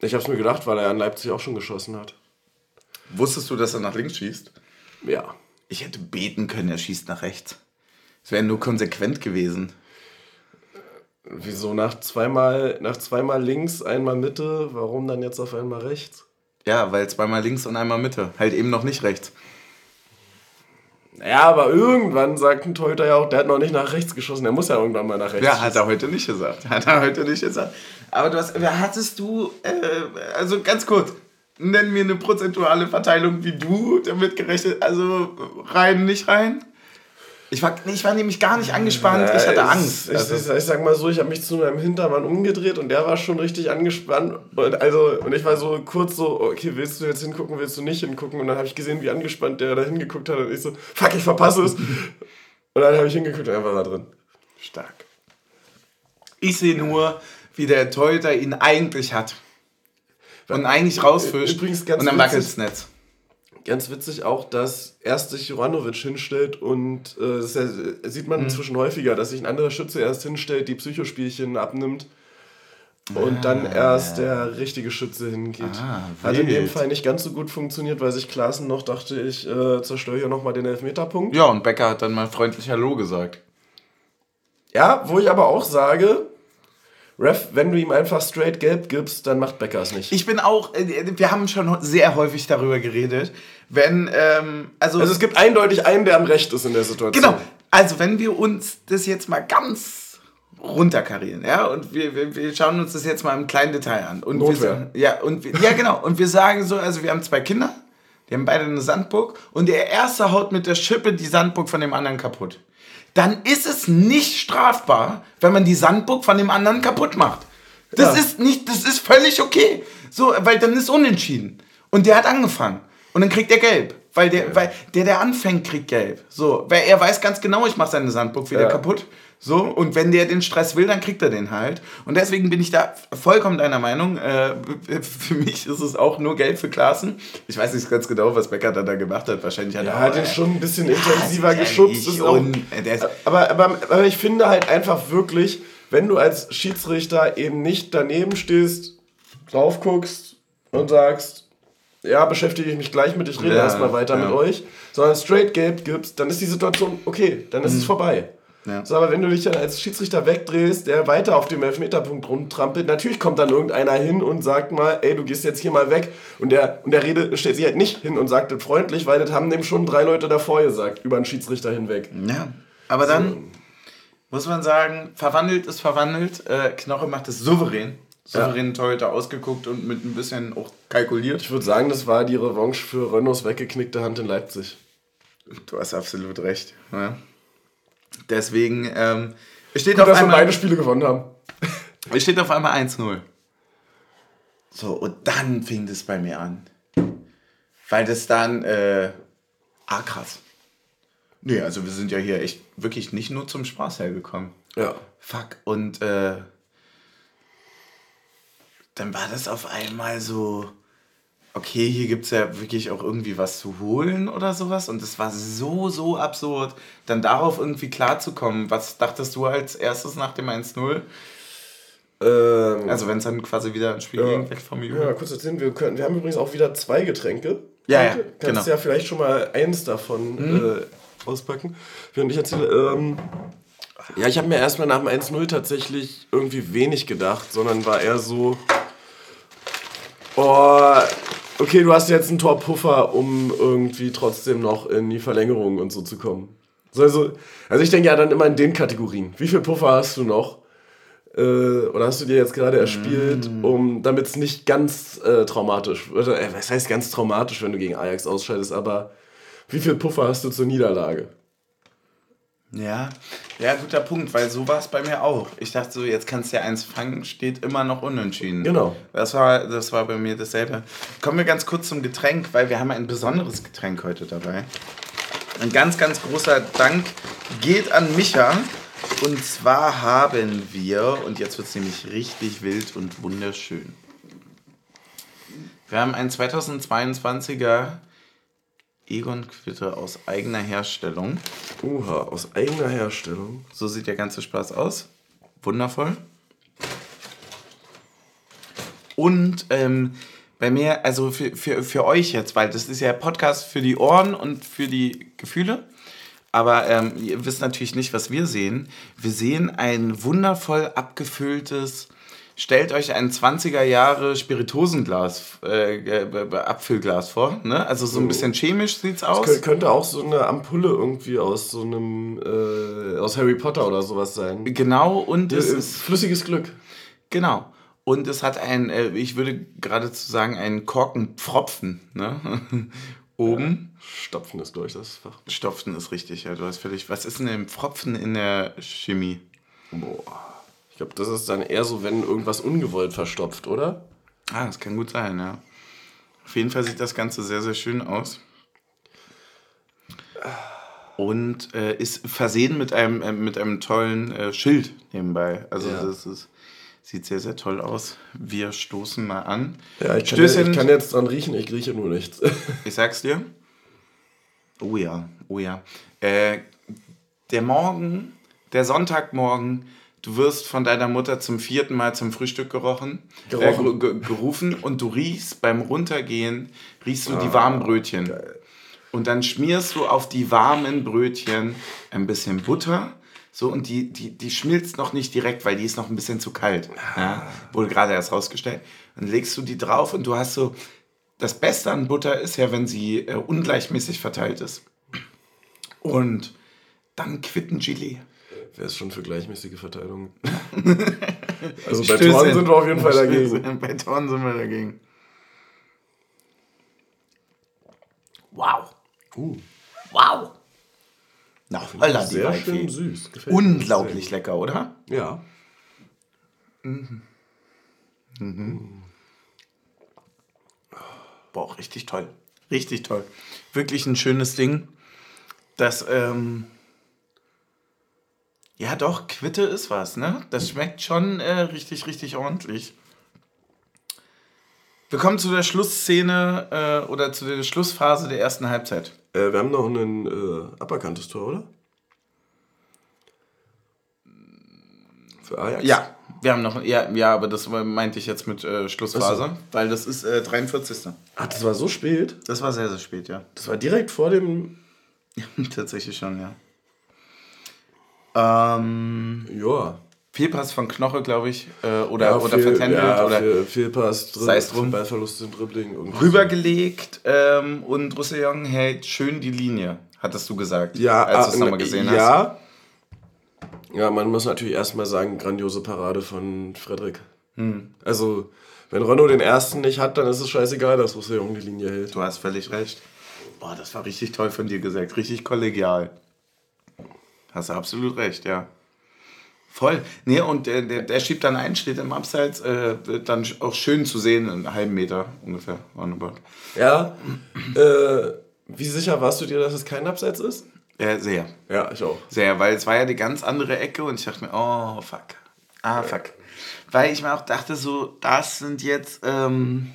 Ich hab's mir gedacht, weil er an Leipzig auch schon geschossen hat. Wusstest du, dass er nach links schießt? Ja. Ich hätte beten können, er schießt nach rechts. Es wäre nur konsequent gewesen. Wieso nach zweimal, nach zweimal links, einmal Mitte, warum dann jetzt auf einmal rechts? Ja, weil zweimal links und einmal Mitte. Halt eben noch nicht rechts. Ja, aber irgendwann sagt ein Torhüter ja auch, der hat noch nicht nach rechts geschossen, der muss ja irgendwann mal nach rechts. Ja, hat er heute nicht gesagt. Hat er heute nicht gesagt. Aber du hast, wer hattest du, äh, also ganz kurz, nenn mir eine prozentuale Verteilung, wie du damit gerechnet, also rein, nicht rein? Ich war, nee, ich war nämlich gar nicht angespannt, ich hatte Ja, Angst. Ich, Also, ich, ich sag mal so, ich habe mich zu meinem Hintermann umgedreht und der war schon richtig angespannt. Und, also, und ich war so kurz so, okay, willst du jetzt hingucken, willst du nicht hingucken? Und dann habe ich gesehen, wie angespannt der da hingeguckt hat und ich so, fuck, ich verpasse es. und dann habe ich hingeguckt und er war da drin. stark. Ich sehe nur, wie der Torhüter ihn eigentlich hat. Und eigentlich rausfischt. Übrigens ganz und dann wackelt das Netz. Ganz witzig auch, dass erst sich Juranovic hinstellt und äh, das ja, sieht Mhm. man inzwischen häufiger, dass sich ein anderer Schütze erst hinstellt, die Psychospielchen abnimmt und dann erst der richtige Schütze hingeht. Ah, Hat in dem. Fall nicht ganz so gut funktioniert, weil sich Klaassen noch dachte, ich äh, zerstöre hier nochmal den Elfmeterpunkt. Ja, und Becker hat dann mal freundlich Hallo gesagt. Ja, wo ich aber auch sage, Ref, wenn du ihm einfach straight gelb gibst, dann macht Becker es nicht. Ich bin auch, äh, wir haben schon sehr häufig darüber geredet, wenn, ähm, also, also es gibt eindeutig einen, der am Recht ist in der Situation. genau, also wenn wir uns das jetzt mal ganz runterkarieren, ja, und wir, wir, wir schauen uns das jetzt mal im kleinen Detail an. Und wir, Notwehr. sagen- ja, und wir, ja, genau, und wir sagen so, also wir haben zwei Kinder, die haben beide eine Sandburg und der erste haut mit der Schippe die Sandburg von dem anderen kaputt. Dann ist es nicht strafbar, wenn man die Sandburg von dem anderen kaputt macht. Das Ja. ist nicht, das ist völlig okay. So, weil dann ist unentschieden. Und der hat angefangen. Und dann kriegt er gelb. Weil der, weil der, der anfängt, kriegt gelb. So, weil er weiß ganz genau, ich mache seine Sandburg wieder Ja. kaputt. So, und wenn der den Stress will, dann kriegt er den halt. Und deswegen bin ich da vollkommen deiner Meinung. Äh, für mich ist es auch nur gelb für Klaassen. Ich weiß nicht ganz genau, was Becker da, da gemacht hat. Wahrscheinlich hat Er er hat ihn äh, schon ein bisschen intensiver sicherlich. geschubst. Ist auch, Und, äh, aber, aber, aber ich finde halt einfach wirklich, wenn du als Schiedsrichter eben nicht daneben stehst, drauf guckst und sagst, ja, beschäftige ich mich gleich mit, ich rede Ja, erstmal weiter ja. mit euch, sondern straight gelb gibst, dann ist die Situation okay, dann ist Mhm. es vorbei. Ja. So, aber wenn du dich dann als Schiedsrichter wegdrehst, der weiter auf dem Elfmeterpunkt rumtrampelt, natürlich kommt dann irgendeiner hin und sagt mal, ey, du gehst jetzt hier mal weg. Und der, und der Rede stellt sich halt nicht hin und sagt das freundlich, weil das haben dem schon drei Leute davor gesagt, über einen Schiedsrichter hinweg. Ja. Aber dann muss man sagen, verwandelt ist verwandelt. Äh, Knoche macht es souverän. Souverän Torhüter ausgeguckt und mit ein bisschen auch kalkuliert. Ich würde sagen, das war die Revanche für Renaults weggeknickte Hand in Leipzig. Du hast absolut recht. Ja. Deswegen, ähm, steht Gut, auf dass wir einmal, beide Spiele gewonnen haben. es steht auf einmal 1-0. So, und dann fing das bei mir an. Weil das dann, äh, ah krass. Nee, also wir sind ja hier echt wirklich nicht nur zum Spaß hergekommen. Ja. Fuck. Und äh, dann war das auf einmal so, okay, hier gibt es ja wirklich auch irgendwie was zu holen oder sowas. Und es war so, so absurd, dann darauf irgendwie klarzukommen. Was dachtest du als erstes nach dem 1-0? Ähm, Also wenn es dann quasi wieder ein Spiel Ja. ging, weg vom Jubel. Ja, kurz erzählen, wir, können, wir haben übrigens auch wieder zwei Getränke. Ja, ja. Kannst genau. ja vielleicht schon mal eins davon äh, auspacken. Während ich erzähle, ähm, ja, ich habe mir erstmal nach dem 1-0 tatsächlich irgendwie wenig gedacht, sondern war eher so, oh, okay, du hast jetzt einen Torpuffer, um irgendwie trotzdem noch in die Verlängerung und so zu kommen. So, Also, also ich denke ja dann immer in den Kategorien. Wie viel Puffer hast du noch? äh, oder hast du dir jetzt gerade erspielt, um damit es nicht ganz äh, traumatisch wird? Äh, was heißt ganz traumatisch, wenn du gegen Ajax ausscheidest, aber wie viel Puffer hast du zur Niederlage? Ja, ja, guter Punkt, weil so war es bei mir auch. Ich dachte so, jetzt kannst du ja eins fangen, steht immer noch unentschieden. Genau. Das war, das war bei mir dasselbe. Kommen wir ganz kurz zum Getränk, weil wir haben ein besonderes Getränk heute dabei. Ein ganz, ganz großer Dank geht an Micha. Und zwar haben wir, und jetzt wird es nämlich richtig wild und wunderschön. Wir haben einen 2022er Egon Quitte aus eigener Herstellung. Uha, aus eigener Herstellung. So sieht der ganze Spaß aus. Wundervoll. Und ähm, bei mir, also für, für, für euch jetzt, weil das ist ja Podcast für die Ohren und für die Gefühle. Aber ähm, ihr wisst natürlich nicht, was wir sehen. Wir sehen ein wundervoll abgefülltes, stellt euch ein 20er Jahre Spiritosenglas, äh, äh, Abfüllglas vor. Ne? Also so ein bisschen chemisch sieht's aus. Kö- könnte auch so eine Ampulle irgendwie aus so einem, äh, aus Harry Potter oder sowas sein. Genau, und es Es ist flüssiges Glück. Genau. Und es hat ein, äh, ich würde geradezu sagen, einen Korkenpfropfen, ne? Oben. Stopfen ist durch das Fach. Stopfen ist richtig, ja, du hast völlig. Was ist denn ein Pfropfen in der Chemie? Boah. Ich glaube, das ist dann eher so, wenn irgendwas ungewollt verstopft, oder? Ah, das kann gut sein, ja. Auf jeden Fall sieht das Ganze sehr, sehr schön aus. Und äh, ist versehen mit einem, äh, mit einem tollen äh, Schild nebenbei. Also Ja. das ist, sieht sehr, sehr toll aus. Wir stoßen mal an. Ja, ich kann, Stößchen. ich kann jetzt dran riechen, ich rieche nur nichts. Ich sag's dir. Oh ja, oh ja. Äh, der Morgen, der Sonntagmorgen, du wirst von deiner Mutter zum vierten Mal zum Frühstück gerochen, Gerochen. Äh, ge- gerufen und du riechst beim Runtergehen, riechst du die warmen Brötchen. Und dann schmierst du auf die warmen Brötchen ein bisschen Butter. So, und die, die, die schmilzt noch nicht direkt, weil die ist noch ein bisschen zu kalt. Ja, wurde gerade erst rausgestellt. Dann legst du die drauf und du hast so. Das Beste an Butter ist ja, wenn sie äh, ungleichmäßig verteilt ist. Und dann Quittengelee. Wer ist schon für gleichmäßige Verteilung? also bei Stößchen. Toren sind wir auf jeden Fall dagegen. Stößchen. Bei Toren sind wir dagegen. Wow. Uh, Wow. Na, holla, die sehr schön süß. Gefällt Unglaublich lecker, oder? sehr. Ja. Boah, richtig toll. Richtig toll. Wirklich ein schönes Ding. Das, ähm. Ja, doch, Quitte ist was, ne? Das schmeckt schon äh, richtig, richtig ordentlich. Wir kommen zu der Schlussszene äh, oder zu der Schlussphase der ersten Halbzeit. Äh, wir haben noch ein äh, aberkanntes Tor, oder? Für Ajax? Ja, wir haben noch, ja, ja aber das meinte ich jetzt mit äh, Schlussphase, weil das ist äh, 43. Ach, das war so spät. Das war sehr, sehr spät, ja. Das war direkt vor dem. Tatsächlich schon, ja. Ähm, Ja. Fehlpass von Knoche, glaube ich. Äh, oder Ja, oder viel- vertändelt. ja, oder viel- Sei's drum. Ballverlust im Dribbling. rübergelegt. Ähm, und Roussillon hält schön die Linie, hattest du gesagt. Ja, als du es ah, nochmal gesehen hast. ja. Ja, man muss natürlich erstmal sagen, grandiose Parade von Frederik. Hm. Also, wenn Renault den ersten nicht hat, dann ist es scheißegal, dass Roussillon die Linie hält. Du hast völlig recht. Boah, das war richtig toll von dir gesagt. Richtig kollegial. Hast du absolut recht, ja. Voll. Nee, und der, der, der schiebt dann ein, steht im Abseits, äh, wird dann auch schön zu sehen, einen halben Meter ungefähr. Roundabout. Ja. äh, wie sicher warst du dir, dass es kein Abseits ist? Ja, sehr. Ja, ich auch. Sehr, weil es war ja die ganz andere Ecke und ich dachte mir, oh, fuck. Ah, fuck. Weil ich mir auch dachte, so, das sind jetzt, ähm,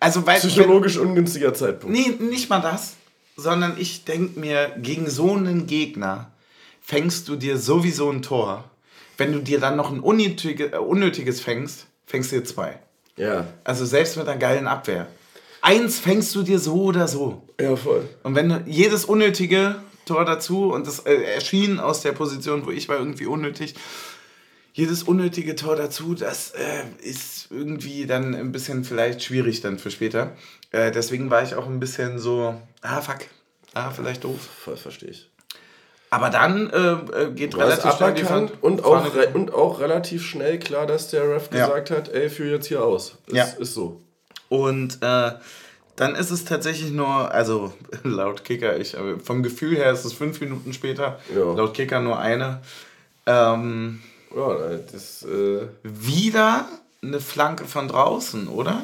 also, weil, wenn, Psychologisch ungünstiger Zeitpunkt. nee, nicht mal das, sondern ich denke mir, gegen so einen Gegner fängst du dir sowieso ein Tor. Wenn du dir dann noch ein unnötige, äh, unnötiges fängst, fängst du dir zwei. Ja. Also selbst mit einer geilen Abwehr. Eins fängst du dir so oder so. Ja, voll. Und wenn du jedes unnötige Tor dazu, und das äh, erschien aus der Position, wo ich war, irgendwie unnötig, jedes unnötige Tor dazu, das äh, ist irgendwie dann ein bisschen vielleicht schwierig dann für später. Äh, deswegen war ich auch ein bisschen so, ah fuck, ah vielleicht doof. Voll verstehe ich. Aber dann äh, äh, geht Du relativ schnell die Fahne- und auch, und auch relativ schnell klar, dass der Ref Ja. gesagt hat, ey, führ jetzt hier aus. Ist, Ja. ist so. Und äh, dann ist es tatsächlich nur, also laut Kicker, ich, vom Gefühl her ist es fünf Minuten später, Ja. laut Kicker nur eine. Ähm, Ja, das, äh, wieder eine Flanke von draußen, oder?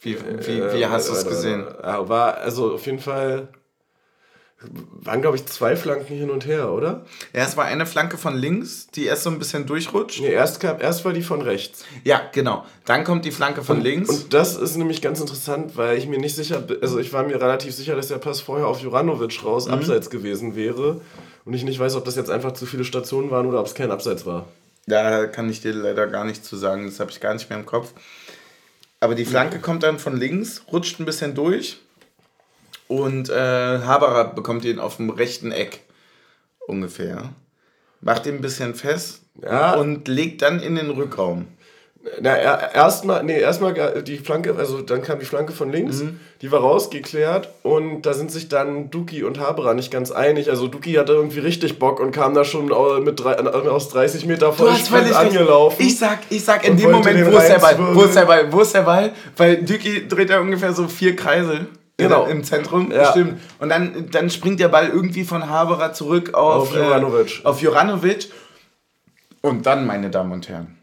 Wie, wie, wie äh, hast du es gesehen? äh, War, also auf jeden Fall, waren glaube ich zwei Flanken hin und her, oder? Ja, es war eine Flanke von links, die erst so ein bisschen durchrutscht. Nee, erst, kam, erst war die von rechts. Ja, genau. Dann kommt die Flanke von links. Und das ist nämlich ganz interessant, weil ich mir nicht sicher, bin- also ich war mir relativ sicher, dass der Pass vorher auf Juranovic raus Mhm. abseits gewesen wäre. Und ich nicht weiß, ob das jetzt einfach zu viele Stationen waren oder ob es kein Abseits war. Da kann ich dir leider gar nichts zu sagen, das habe ich gar nicht mehr im Kopf. Aber die Flanke kommt dann von links, rutscht ein bisschen durch und äh, Haberer bekommt ihn auf dem rechten Eck ungefähr. Macht ihn ein bisschen fest Ja. und legt dann in den Rückraum. Na, er- erstmal, nee, erstmal ga- die Flanke, also dann kam die Flanke von links, Mhm. die war rausgeklärt und da sind sich dann Duki und Haberer nicht ganz einig. Also Duki hatte irgendwie richtig Bock und kam da schon au- mit drei, aus 30 Meter Vollsprint angelaufen. Ich sag, ich sag in dem Moment, wo ist der Ball? Wo ist der Ball? Wo ist der Ball? Weil Düki dreht ja ungefähr so vier Kreise. Genau. Im Zentrum, Ja. stimmt. Und dann, dann springt der Ball irgendwie von Haberer zurück auf, Auf Juranovic. Äh, auf Juranovic. Und dann, meine Damen und Herren.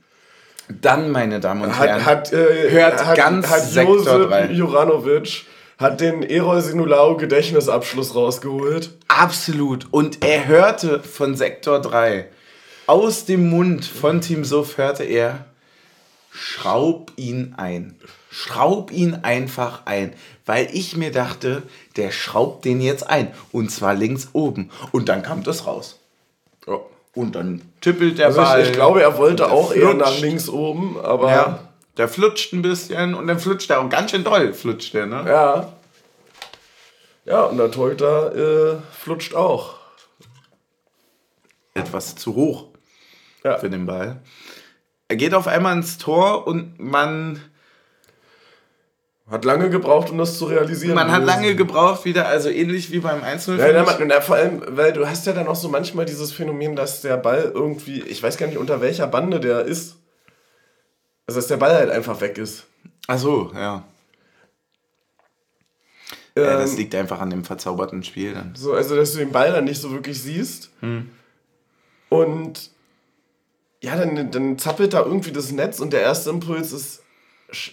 Dann, meine Damen und Herren. hat, hat, äh, Hört hat, ganz hat Sektor Josip drei. Juranovic hat den Erol Sinulau Gedächtnisabschluss rausgeholt. Absolut. Und er hörte von Sektor 3, aus dem Mund von Team Suff hörte er, schraub ihn ein. Schraub ihn einfach ein. Weil ich mir dachte, der schraubt den jetzt ein. Und zwar links oben. Und dann kam das raus. Ja. Und dann tippelt der Also Ball. ich, glaube, er wollte und auch eher flutscht. nach links oben, aber Ja, der flutscht ein bisschen und dann flutscht er auch ganz schön doll, flutscht der, ne? Ja. Ja, und der Torhüter äh, flutscht auch. Etwas zu hoch. Ja. für den Ball. Er geht auf einmal ins Tor und man, Hat lange gebraucht, um das zu realisieren. man hat lange gebraucht wieder, also ähnlich wie beim 1-0. Ja, vor allem, weil du hast ja dann auch so manchmal dieses Phänomen, dass der Ball irgendwie, ich weiß gar nicht unter welcher Bande der ist. Also dass der Ball halt einfach weg ist. Ach so, ja. ja. Das Ähm, liegt einfach an dem verzauberten Spiel dann. So, also dass du den Ball dann nicht so wirklich siehst. Und ja, dann, dann zappelt da irgendwie das Netz und der erste Impuls ist,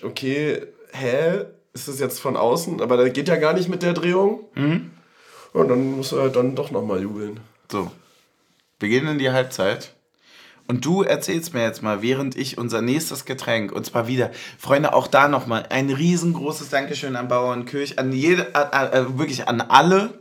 okay, hä? Ist das jetzt von außen? Aber der geht ja gar nicht mit der Drehung. Und dann muss er halt dann doch nochmal jubeln. So. Wir gehen in die Halbzeit. Und du erzählst mir jetzt mal, während ich unser nächstes Getränk, und zwar wieder, Freunde, auch da nochmal ein riesengroßes Dankeschön an Bauernkirch, an jede, äh, äh, wirklich an alle,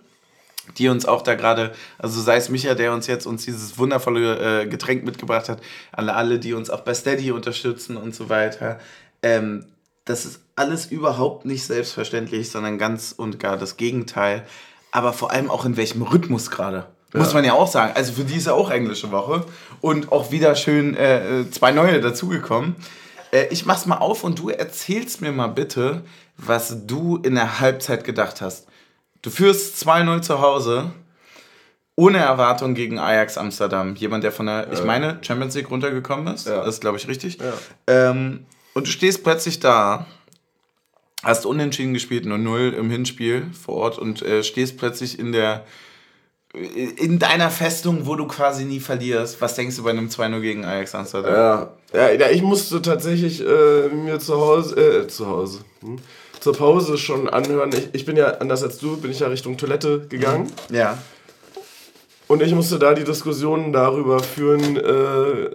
die uns auch da gerade, also sei es Micha, der uns jetzt uns dieses wundervolle äh, Getränk mitgebracht hat, an alle, die uns auch bei Steady unterstützen und so weiter. Ähm, das ist alles überhaupt nicht selbstverständlich, sondern ganz und gar das Gegenteil. Aber vor allem auch in welchem Rhythmus gerade. Muss man ja auch sagen. Also für die ist ja auch englische Woche. Und auch wieder schön äh, zwei neue dazugekommen. Äh, ich mach's mal auf und du erzählst mir mal bitte, was du in der Halbzeit gedacht hast. Du führst 2-0 zu Hause. Ohne Erwartung gegen Ajax Amsterdam. Jemand, der von der, ich meine, Champions League runtergekommen ist. Ja. Das ist, glaube ich, richtig. Ja. Ähm, und du stehst plötzlich da, hast unentschieden gespielt, nur 0 im Hinspiel vor Ort und äh, stehst plötzlich in der in deiner Festung, wo du quasi nie verlierst. Was denkst du bei einem 2-0 gegen Ajax Amsterdam? Ja, ja, ja ich musste tatsächlich äh, mir zu Hause, äh, zu Hause, hm? Zur Pause schon anhören. Ich, ich bin ja, anders als du, bin ich ja Richtung Toilette gegangen. Ja. Und ich musste da die Diskussionen darüber führen, äh,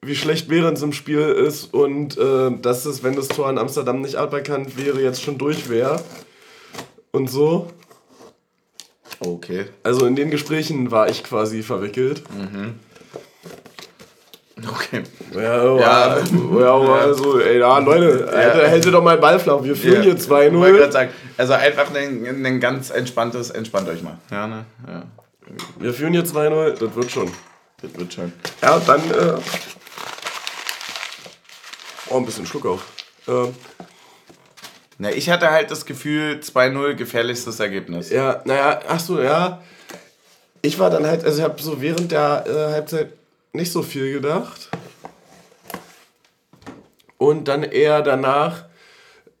wie schlecht Behrens im Spiel ist und äh, dass es, wenn das Tor in Amsterdam nicht aberkannt wäre, jetzt schon durch wäre. Und so. Okay. Also in den Gesprächen war ich quasi verwickelt. Okay. Ja, Ja. ja, ja, also, ey, ja, Leute, hätte, hätte doch mal Ball flach. Wir führen hier Ich wollte 2-0. gerade sagen, also einfach ein, ein ganz entspanntes, entspannt euch mal. Ja, ne? Ja. Wir führen hier 2-0, das wird schon. Das wird schon. Ja, dann, äh, oh, ein bisschen Schluck auf. Ähm, Na, ich hatte halt das Gefühl, 2-0 gefährlichstes Ergebnis. Ja, naja, ach so, ja. Ich war dann halt, also ich habe so während der äh, Halbzeit nicht so viel gedacht. Und dann eher danach,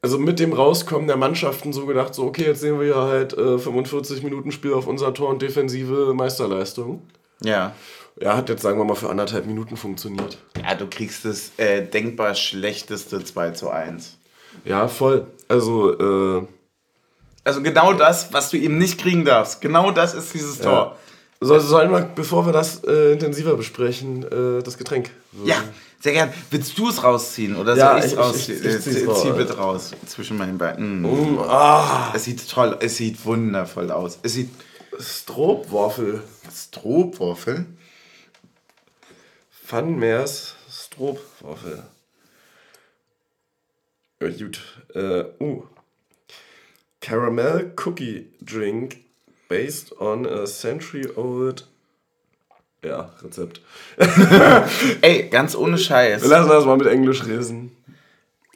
also mit dem Rauskommen der Mannschaften so gedacht, so okay, jetzt sehen wir ja halt äh, 45 Minuten Spiel auf unser Tor und defensive Meisterleistung. Ja. Ja, hat jetzt sagen wir mal für anderthalb Minuten funktioniert. Ja, du kriegst das äh, denkbar schlechteste 2 zu 1. Ja, voll. Also, äh, Also genau das, was du eben nicht kriegen darfst. Genau das ist dieses Tor. Soll, sollen wir, bevor wir das äh, intensiver besprechen, äh, das Getränk? Ja, sehr gern. Willst du es rausziehen oder Ja, soll ich- ich- rausziehen? ich- ich zieh's zieh bitte raus zwischen meinen Beinen. Mm. Mm, ah, Es sieht toll, es sieht wundervoll aus. Es sieht Stroopwaffel. Strohwaffel. Funmers Stroopwaffel. Ja, gut. Äh, uh. Caramel Cookie Drink based on a century old. Ja, Rezept. Ey, ganz ohne Scheiß. Wir lassen das mal mit Englisch lesen.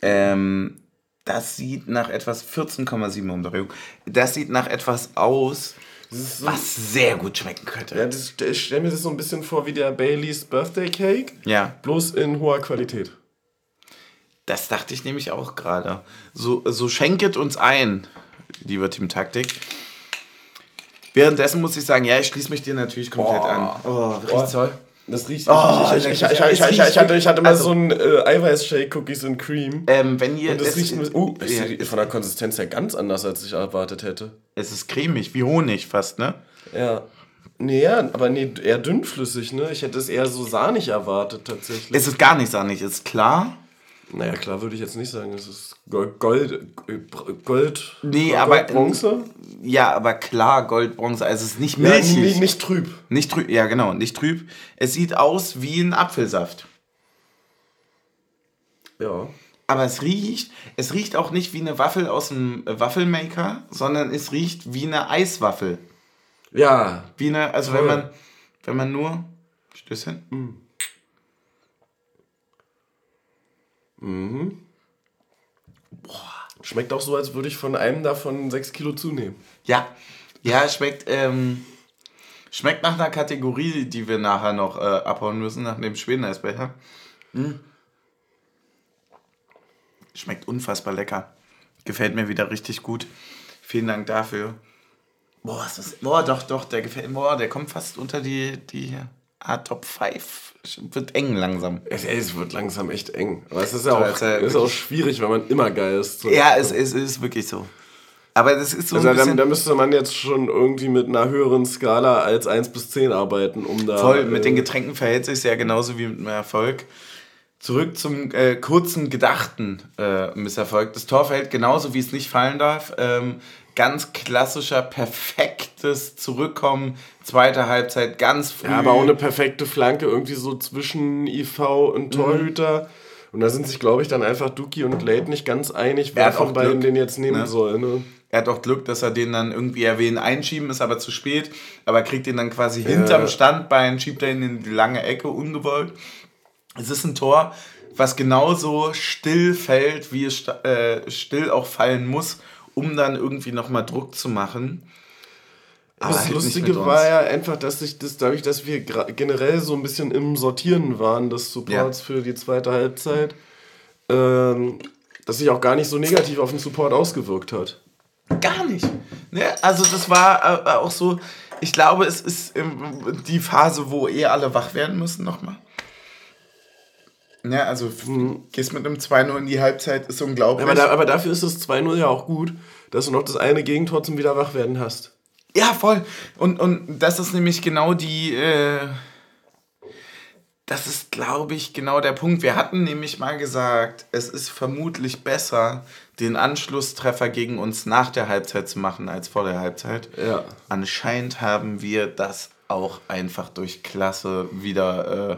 Ähm, das sieht nach etwas 14,7 Umdrehung. Das sieht nach etwas aus, so- was sehr gut schmecken könnte. Ja, das, ich stelle mir das so ein bisschen vor wie der Baileys Birthday Cake, Ja, bloß in hoher Qualität. das dachte ich nämlich auch gerade. So, so schenket uns ein, lieber Team Taktik. Währenddessen muss ich sagen, ja, ich schließe mich dir natürlich komplett Boah. an. Oh, riecht toll. Das riecht. Oh, ich, ich, ich, ich, es ich, ich, riecht ich, hatte, ich hatte mal also- so ein äh, Eiweißshake Cookies and Cream. Ähm, wenn ihr Und das es, riecht ein bisschen, uh, es ja, ist von der Konsistenz her ganz anders, als ich erwartet hätte. es ist cremig, wie Honig fast, ne? Ja. Nee, ja, aber nee, eher dünnflüssig, ne? Ich hätte es eher so sahnig erwartet, tatsächlich. Es ist gar nicht sahnig, ist klar. Naja, klar würde ich jetzt nicht sagen. Es ist Gold, Gold, äh, Gold, Nee, Gold aber- Bronze. Ja, aber klar, Gold, Bronze, also es ist nicht Ja, milchig. nicht, nicht trüb. Nicht trüb, ja genau, nicht trüb. Es sieht aus wie ein Apfelsaft. Ja. Aber es riecht, es riecht auch nicht wie eine Waffel aus dem äh, Waffelmaker, sondern es riecht wie eine Eiswaffel. Ja. Wie eine, also Voll. wenn man, wenn man nur, Stößchen? Schmeckt auch so, als würde ich von einem davon sechs Kilo zunehmen. Ja, ja, schmeckt, ähm, schmeckt nach einer Kategorie, die wir nachher noch äh, abhauen müssen, nach dem Schweden-Eisbecher. Mm. Schmeckt unfassbar lecker. Gefällt mir wieder richtig gut. Vielen Dank dafür. Boah, ist das, boah doch, doch, der gefällt mir. Boah, der kommt fast unter die, die ah, Top 5. Wird eng langsam. Es, es wird langsam echt eng. Aber es ist ja auch, er ist auch schwierig, wenn man immer geil ist. Ja, es, es ist wirklich so. Aber das ist so Also ein da, bisschen... da müsste man jetzt schon irgendwie mit einer höheren Skala als 1 bis 10 arbeiten, um da. Voll, mit äh, den Getränken verhält sich ja genauso wie mit dem Erfolg. Zurück zum äh, kurzen gedachten äh, Misserfolg. Das Tor fällt genauso, wie es nicht fallen darf. Ähm, ganz klassischer, perfektes Zurückkommen, zweite Halbzeit, ganz früh. Ja, aber auch eine perfekte Flanke irgendwie so zwischen IV Mhm. und Torhüter. Und da sind sich, glaube ich, dann einfach Duki und Late nicht ganz einig, Er wer hat von auch beiden Glück, den jetzt nehmen ne? soll. Ne? Er hat auch Glück, dass er den dann irgendwie, er ihn einschieben, ist aber zu spät, aber kriegt den dann quasi hinterm Standbein, schiebt er ihn in die lange Ecke, ungewollt. Es ist ein Tor, was genauso still fällt, wie es äh, still auch fallen muss, um dann irgendwie nochmal Druck zu machen. Aber das halt Lustige war ja einfach, dass sich das dadurch, dass wir generell so ein bisschen im Sortieren waren des Supports Ja. für die zweite Halbzeit, ähm, dass sich auch gar nicht so negativ auf den Support ausgewirkt hat. Gar nicht. Ne? Also das war äh, auch so, ich glaube, es ist ähm, die Phase, wo eh alle wach werden müssen nochmal. Ja, also f- gehst mit einem 2-0 in die Halbzeit, ist unglaublich. Aber, da, aber dafür ist das 2-0 ja auch gut, dass du noch das eine Gegentor zum Wiederwachwerden hast. Ja, voll. Und, und das ist nämlich genau die. Äh, das ist, glaube ich, genau der Punkt. Wir hatten nämlich mal gesagt, es ist vermutlich besser, den Anschlusstreffer gegen uns nach der Halbzeit zu machen als vor der Halbzeit. Ja. Anscheinend haben wir das auch einfach durch Klasse wieder äh,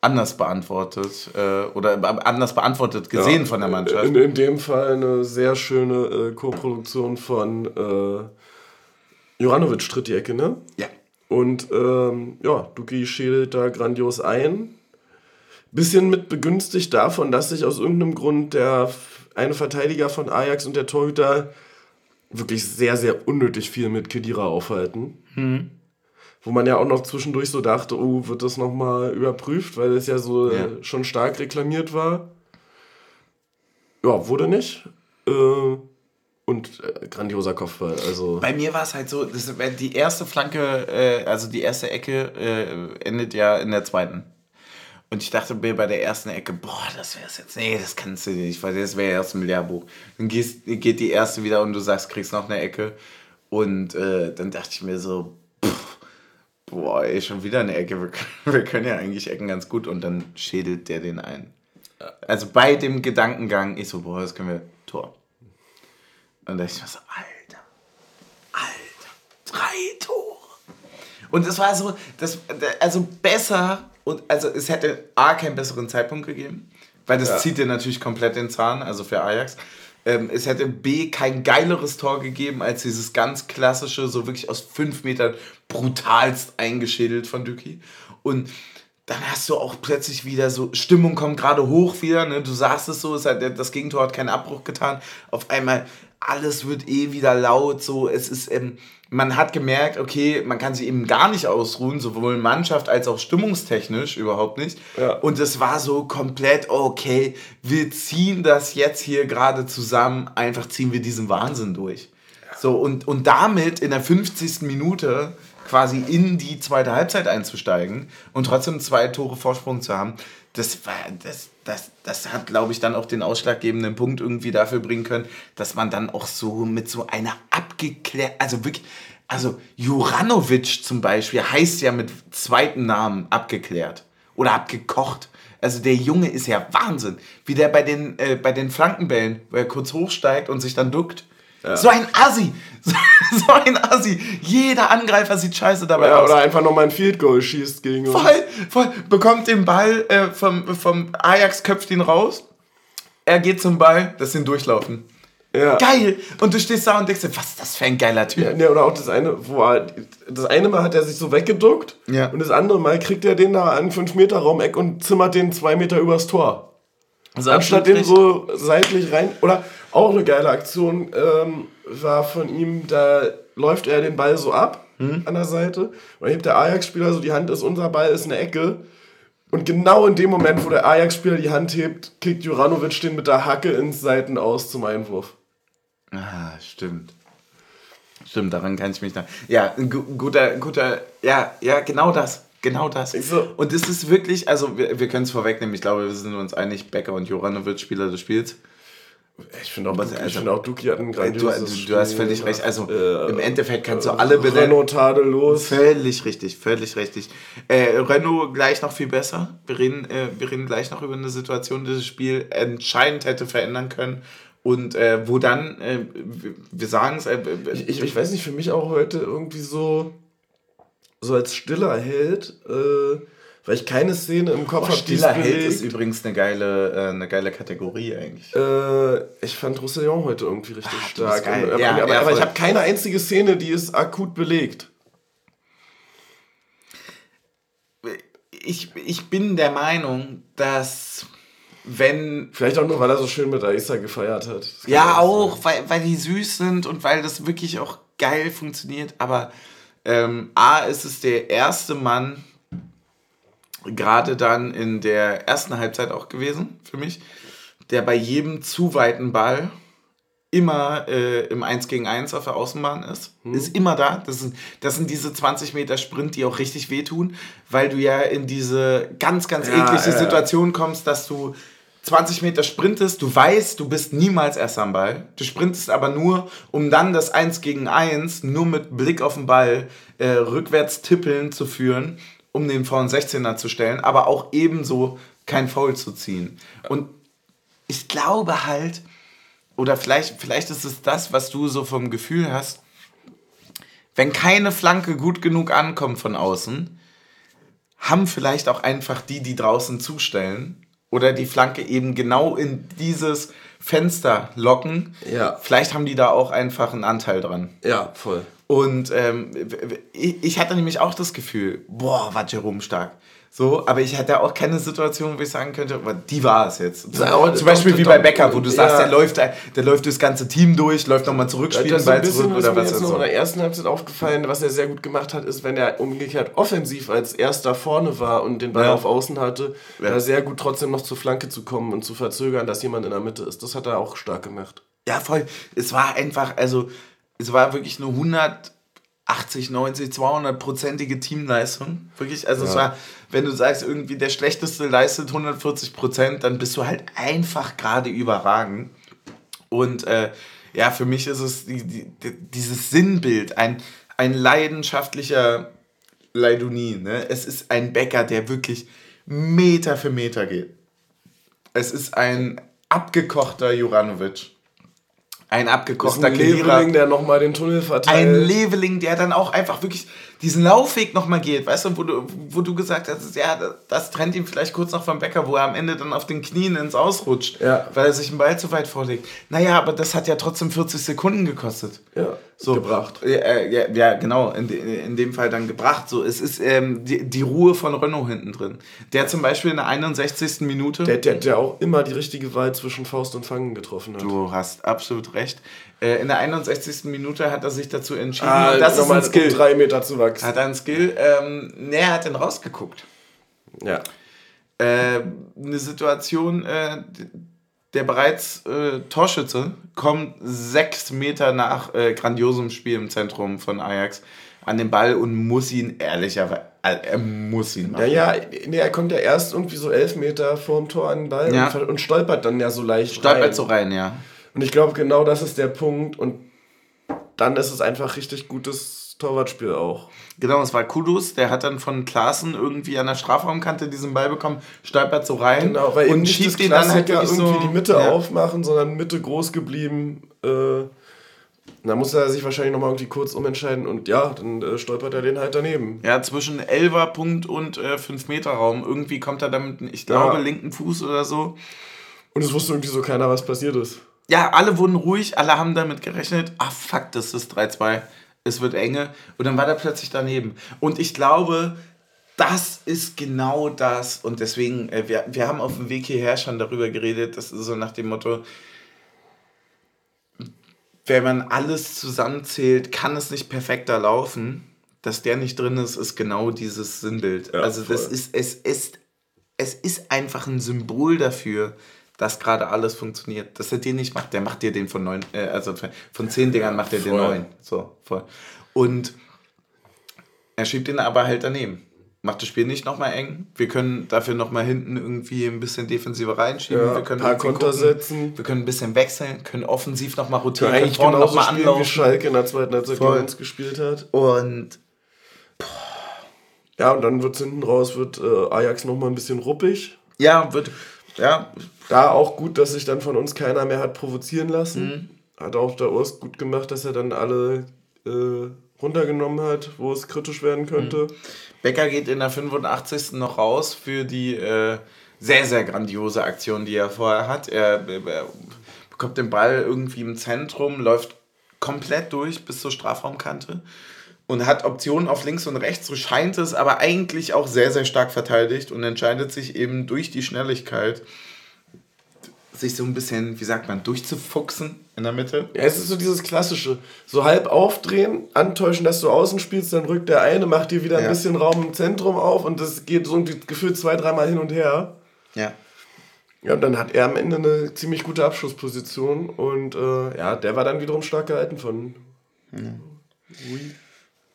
anders beantwortet äh, oder anders beantwortet gesehen von der Mannschaft. In, in dem Fall eine sehr schöne äh, Co-Produktion von äh, Juranovic tritt die Ecke, ne? Ja. Und ähm, ja, Duki schädelt da grandios ein. Bisschen mit begünstigt davon, dass sich aus irgendeinem Grund der eine Verteidiger von Ajax und der Torhüter wirklich sehr, sehr unnötig viel mit Kedira aufhalten. Wo man ja auch noch zwischendurch so dachte, oh, wird das nochmal überprüft, weil es ja so Ja. äh, schon stark reklamiert war. Ja, wurde nicht. Äh, und äh, grandioser Kopfball. Also. Bei mir war es halt so, das, die erste Flanke, äh, also die erste Ecke äh, endet ja in der zweiten. Und ich dachte mir bei der ersten Ecke, boah, das wär's jetzt. Nee, das kannst du nicht, weil das wäre ja erst ein Milliardbuch. Dann gehst, geht die erste wieder und du sagst, kriegst noch eine Ecke. Und äh, dann dachte ich mir so, boah, ey, schon wieder eine Ecke. Wir können, wir können ja eigentlich Ecken ganz gut. Und dann schädelt der den ein. Also bei dem Gedankengang, ich so, boah, das können wir Tor. Und da dachte ich mir so, Alter, Alter, drei Tore. Und es war so, das, also besser, und also es hätte A keinen besseren Zeitpunkt gegeben, weil das Ja. zieht dir natürlich komplett den Zahn, also für Ajax. Ähm, es hätte B kein geileres Tor gegeben als dieses ganz klassische, so wirklich aus fünf Metern brutalst eingeschädelt von Düki. Und dann hast du auch plötzlich wieder so, Stimmung kommt gerade hoch wieder, ne? du sagst es so, es hat, das Gegentor hat keinen Abbruch getan. Auf einmal, alles wird eh wieder laut, so, es ist, ähm, man hat gemerkt, okay, man kann sich eben gar nicht ausruhen, sowohl Mannschaft als auch stimmungstechnisch überhaupt nicht. Ja. Und es war so komplett, okay, wir ziehen das jetzt hier gerade zusammen, einfach ziehen wir diesen Wahnsinn durch. So, und, und damit in der 50. Minute quasi in die zweite Halbzeit einzusteigen und trotzdem zwei Tore Vorsprung zu haben, das war, das, das, das hat, glaube ich, dann auch den ausschlaggebenden Punkt irgendwie dafür bringen können, dass man dann auch so mit so einer abgeklärt, also wirklich, also Juranovic zum Beispiel heißt ja mit zweiten Namen abgeklärt oder abgekocht. Also der Junge ist ja Wahnsinn, wie der bei den, äh, bei den Flankenbällen, wo er kurz hochsteigt und sich dann duckt. So ein Assi! So ein Assi! Jeder Angreifer sieht scheiße dabei Ja, aus. oder einfach nochmal ein Field Goal schießt gegen uns. Voll, voll. Bekommt den Ball äh, vom, vom Ajax, köpft ihn raus. Er geht zum Ball, das sind Durchlaufen. Ja. Geil! Und du stehst da und denkst dir, was ist das für ein geiler Typ? Ja, ne, oder auch das eine, wo er, das eine Mal hat er sich so weggeduckt Ja. und das andere Mal kriegt er den da an 5 Meter Raumeck und zimmert den 2 Meter übers Tor. Also Anstatt den so seitlich rein. Oder auch eine geile Aktion ähm, war von ihm, da läuft er den Ball so ab an der Seite und dann hebt der Ajax-Spieler so die Hand, ist unser Ball, ist eine Ecke. Und genau in dem Moment, wo der Ajax-Spieler die Hand hebt, kickt Juranovic den mit der Hacke ins Seiten aus zum Einwurf. Ah, stimmt. Stimmt, daran kann ich mich da. Ja, ein gu guter, guter, ja, ja, genau das. Genau das. so- Und es ist wirklich, also wir, wir können es vorwegnehmen, ich glaube, wir sind uns einig, Becker und Joranovic, Spieler des Spiels. Ich finde auch, also- finde auch, Duki hat ein Du, grandioses du, du hast Spiel völlig recht. Also gemacht. im Äh, Endeffekt kannst du alle benennen. Renault tadellos. Völlig richtig, völlig richtig. Äh, Renault gleich noch viel besser. Wir reden, äh, wir reden gleich noch über eine Situation, die das Spiel entscheidend hätte verändern können. Und äh, wo dann, äh, wir- sagen es, äh, Ich, ich, ich weiß nicht, für mich auch heute irgendwie so, so als stiller Held, äh, weil ich keine Szene im Kopf habe, Stiller Held ist übrigens eine geile, äh, eine geile Kategorie eigentlich. Äh, ich fand Roussillon heute irgendwie richtig bist stark. aber Ja, aber, ja, aber ich habe keine einzige Szene, die ist akut belegt. Ich, ich bin der Meinung, dass wenn Vielleicht auch nur, weil er so schön mit Aissa gefeiert hat. Ja, sein. auch, weil, weil die süß sind und weil das wirklich auch geil funktioniert. Aber ähm, A, ist es der erste Mann, gerade dann in der ersten Halbzeit auch gewesen für mich, der bei jedem zu weiten Ball immer äh, im 1 gegen 1 auf der Außenbahn ist. Ist immer da. Das sind, das sind diese 20 Meter Sprint, die auch richtig wehtun, weil du ja in diese ganz, ganz Ja, eklige ja. Situation kommst, dass du 20 Meter sprintest, du weißt, du bist niemals erst am Ball. Du sprintest aber nur, um dann das 1 gegen 1 nur mit Blick auf den Ball äh, rückwärts tippeln zu führen, um den vor 16er zu stellen, aber auch ebenso kein Foul zu ziehen. Und ich glaube halt, oder vielleicht, vielleicht ist es das, was du so vom Gefühl hast, wenn keine Flanke gut genug ankommt von außen, haben vielleicht auch einfach die, die draußen zustellen oder die Flanke eben genau in dieses Fenster locken. Ja. Vielleicht haben die da auch einfach einen Anteil dran. Ja, voll. Und ähm, ich hatte nämlich auch das Gefühl, boah, war Jerome stark. So, aber ich hatte auch keine Situation, wo ich sagen könnte, aber die war es jetzt. Zum, aber zum Beispiel wie bei Becker, wo du ja. sagst, der läuft, der läuft das ganze Team durch, läuft nochmal zurück, spielt Das Ball zurück was oder mir was jetzt ist noch so. in der ersten Halbzeit aufgefallen, was er sehr gut gemacht hat, ist, wenn er umgekehrt offensiv als erster vorne war und den Ball Ja. auf Außen hatte, Ja. sehr gut trotzdem noch zur Flanke zu kommen und zu verzögern, dass jemand in der Mitte ist. Das hat er auch stark gemacht. Ja, voll. Es war einfach, also, es war wirklich eine 180, 90, 200-prozentige Teamleistung. Wirklich, also es Ja. war, wenn du sagst, irgendwie der Schlechteste leistet 140 Prozent, dann bist du halt einfach gerade überragend. Und äh, ja, für mich ist es die, die, die, dieses Sinnbild, ein, ein leidenschaftlicher Leiduni. Ne? Es ist ein Bäcker, der wirklich Meter für Meter geht. Es ist ein abgekochter Juranovic. Ein abgekochter ein Kedira. Leveling, der nochmal den Tunnel verteilt. Ein Leveling, der dann auch einfach wirklich diesen Laufweg nochmal geht, weißt du, wo du, wo du gesagt hast, ja, das trennt ihn vielleicht kurz noch vom Bäcker, wo er am Ende dann auf den Knien ins Ausrutscht, Ja. weil er sich einen Ball zu weit vorlegt. Naja, aber das hat ja trotzdem 40 Sekunden gekostet. ja, So. gebracht. Ja, äh, ja, ja genau, in, in dem Fall dann gebracht. So, es ist ähm, die, die Ruhe von Renault hinten drin. Der zum Beispiel in der 61. Minute. Der, der, der auch immer die richtige Wahl zwischen Faust und Fangen getroffen hat. Du hast absolut recht. Äh, in der 61. Minute hat er sich dazu entschieden. Ah, und das ist ein Skill. Um drei Meter zu wachsen. Hat er einen Skill? Ähm, nee, er hat dann rausgeguckt. Ja. Äh, eine Situation, äh, der bereits äh, Torschütze kommt sechs Meter nach äh, grandiosem Spiel im Zentrum von Ajax an den Ball und muss ihn ehrlicherweise, äh, er muss ihn machen. Ja, ja, nee, er kommt ja erst irgendwie so elf Meter vorm Tor an den Ball Ja. und, und stolpert dann ja so leicht Stolpert rein. so rein, ja. Und ich glaube, genau das ist der Punkt. Und dann ist es einfach richtig gutes Torwartspiel auch. Genau, es war Kudus, der hat dann von Klaassen irgendwie an der Strafraumkante diesen Ball bekommen, stolpert so rein Genau, weil und schiebt ihn dann halt irgendwie so die Mitte ja. aufmachen, sondern Mitte groß geblieben. Äh, da muss er sich wahrscheinlich nochmal irgendwie kurz umentscheiden und ja, dann äh, stolpert er den halt daneben. Ja, zwischen 11er Punkt und äh, 5 Meter Raum. Irgendwie kommt er damit, ich glaube, Ja. linken Fuß oder so. Und es wusste irgendwie so keiner, was passiert ist. Ja, alle wurden ruhig, alle haben damit gerechnet. Ah, fuck, das ist 3-2. Es wird enge. Und dann war der plötzlich daneben. Und ich glaube, das ist genau das. Und deswegen, äh, wir, wir haben auf dem Weg hierher schon darüber geredet. Das ist so nach dem Motto, wenn man alles zusammenzählt, kann es nicht perfekter laufen. Dass der nicht drin ist, ist genau dieses Sinnbild. Ja, also das ist, es ist, es ist einfach ein Symbol dafür, dass gerade alles funktioniert. Dass er den nicht macht, der macht dir den von neun, äh, also von- zehn Dingern macht er den neun. So, voll. Und er schiebt den aber halt daneben. Macht das Spiel nicht nochmal eng. Wir können dafür nochmal hinten irgendwie ein bisschen defensiver reinschieben. Ja, wir können paar irgendwie Konter setzen. Wir können ein bisschen wechseln, können offensiv nochmal rotieren, können eigentlich genauso nochmal spielen, wie anlaufen. Schalke in der zweiten Halbzeit gegen uns gespielt hat. Und Ja, und dann wird hinten raus, wird äh, Ajax nochmal ein bisschen ruppig. ja, wird, ja, Da auch gut, dass sich dann von uns keiner mehr hat provozieren lassen. Mhm. Hat auch der Urs gut gemacht, dass er dann alle äh, runtergenommen hat, wo es kritisch werden könnte. Mhm. Becker geht in der 85. noch raus für die äh, sehr, sehr grandiose Aktion, die er vorher hat. Er, er bekommt den Ball irgendwie im Zentrum, läuft komplett durch bis zur Strafraumkante und hat Optionen auf links und rechts, so scheint es, aber eigentlich auch sehr, sehr stark verteidigt und entscheidet sich eben durch die Schnelligkeit sich so ein bisschen, wie sagt man, durchzufuchsen in der Mitte. Ja, es ist so dieses klassische, so halb aufdrehen, antäuschen, dass du außen spielst, dann rückt der eine, macht dir wieder ein ja. bisschen Raum im Zentrum auf und das geht so gefühlt zwei, dreimal hin und her. Ja. Ja, und dann hat er am Ende eine ziemlich gute Abschlussposition und äh, ja, der war dann wiederum stark gehalten von. Mhm.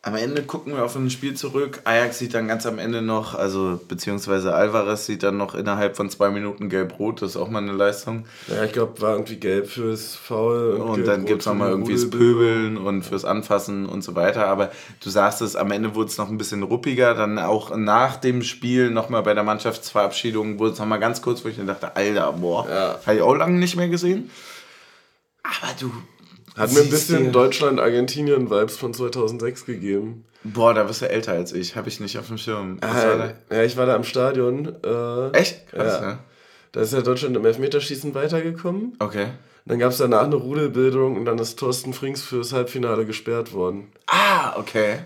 Am Ende gucken wir auf ein Spiel zurück. Ajax sieht dann ganz am Ende noch, also beziehungsweise Alvarez sieht dann noch innerhalb von zwei Minuten gelb-rot. Das ist auch mal eine Leistung. Ja, ich glaube, war irgendwie gelb fürs Foul. Und, und dann gibt es nochmal irgendwie das Pöbeln und fürs Anfassen und so weiter. Aber du sagst es, am Ende wurde es noch ein bisschen ruppiger. Dann auch nach dem Spiel nochmal bei der Mannschaftsverabschiedung wurde es nochmal ganz kurz, wo ich dann dachte, Alter, boah, ja. habe ich auch lange nicht mehr gesehen. Aber du, hat mir ein bisschen Deutschland-Argentinien-Vibes von 2006 gegeben. Boah, da bist du älter als ich. Habe ich nicht auf dem Schirm. Ah, ja, ich war da am Stadion. Äh, Echt? Krass, ja. ja. Da ist ja Deutschland im Elfmeterschießen weitergekommen. Okay. Dann gab es danach eine Rudelbildung und dann ist Thorsten Frings fürs Halbfinale gesperrt worden. Ah, okay.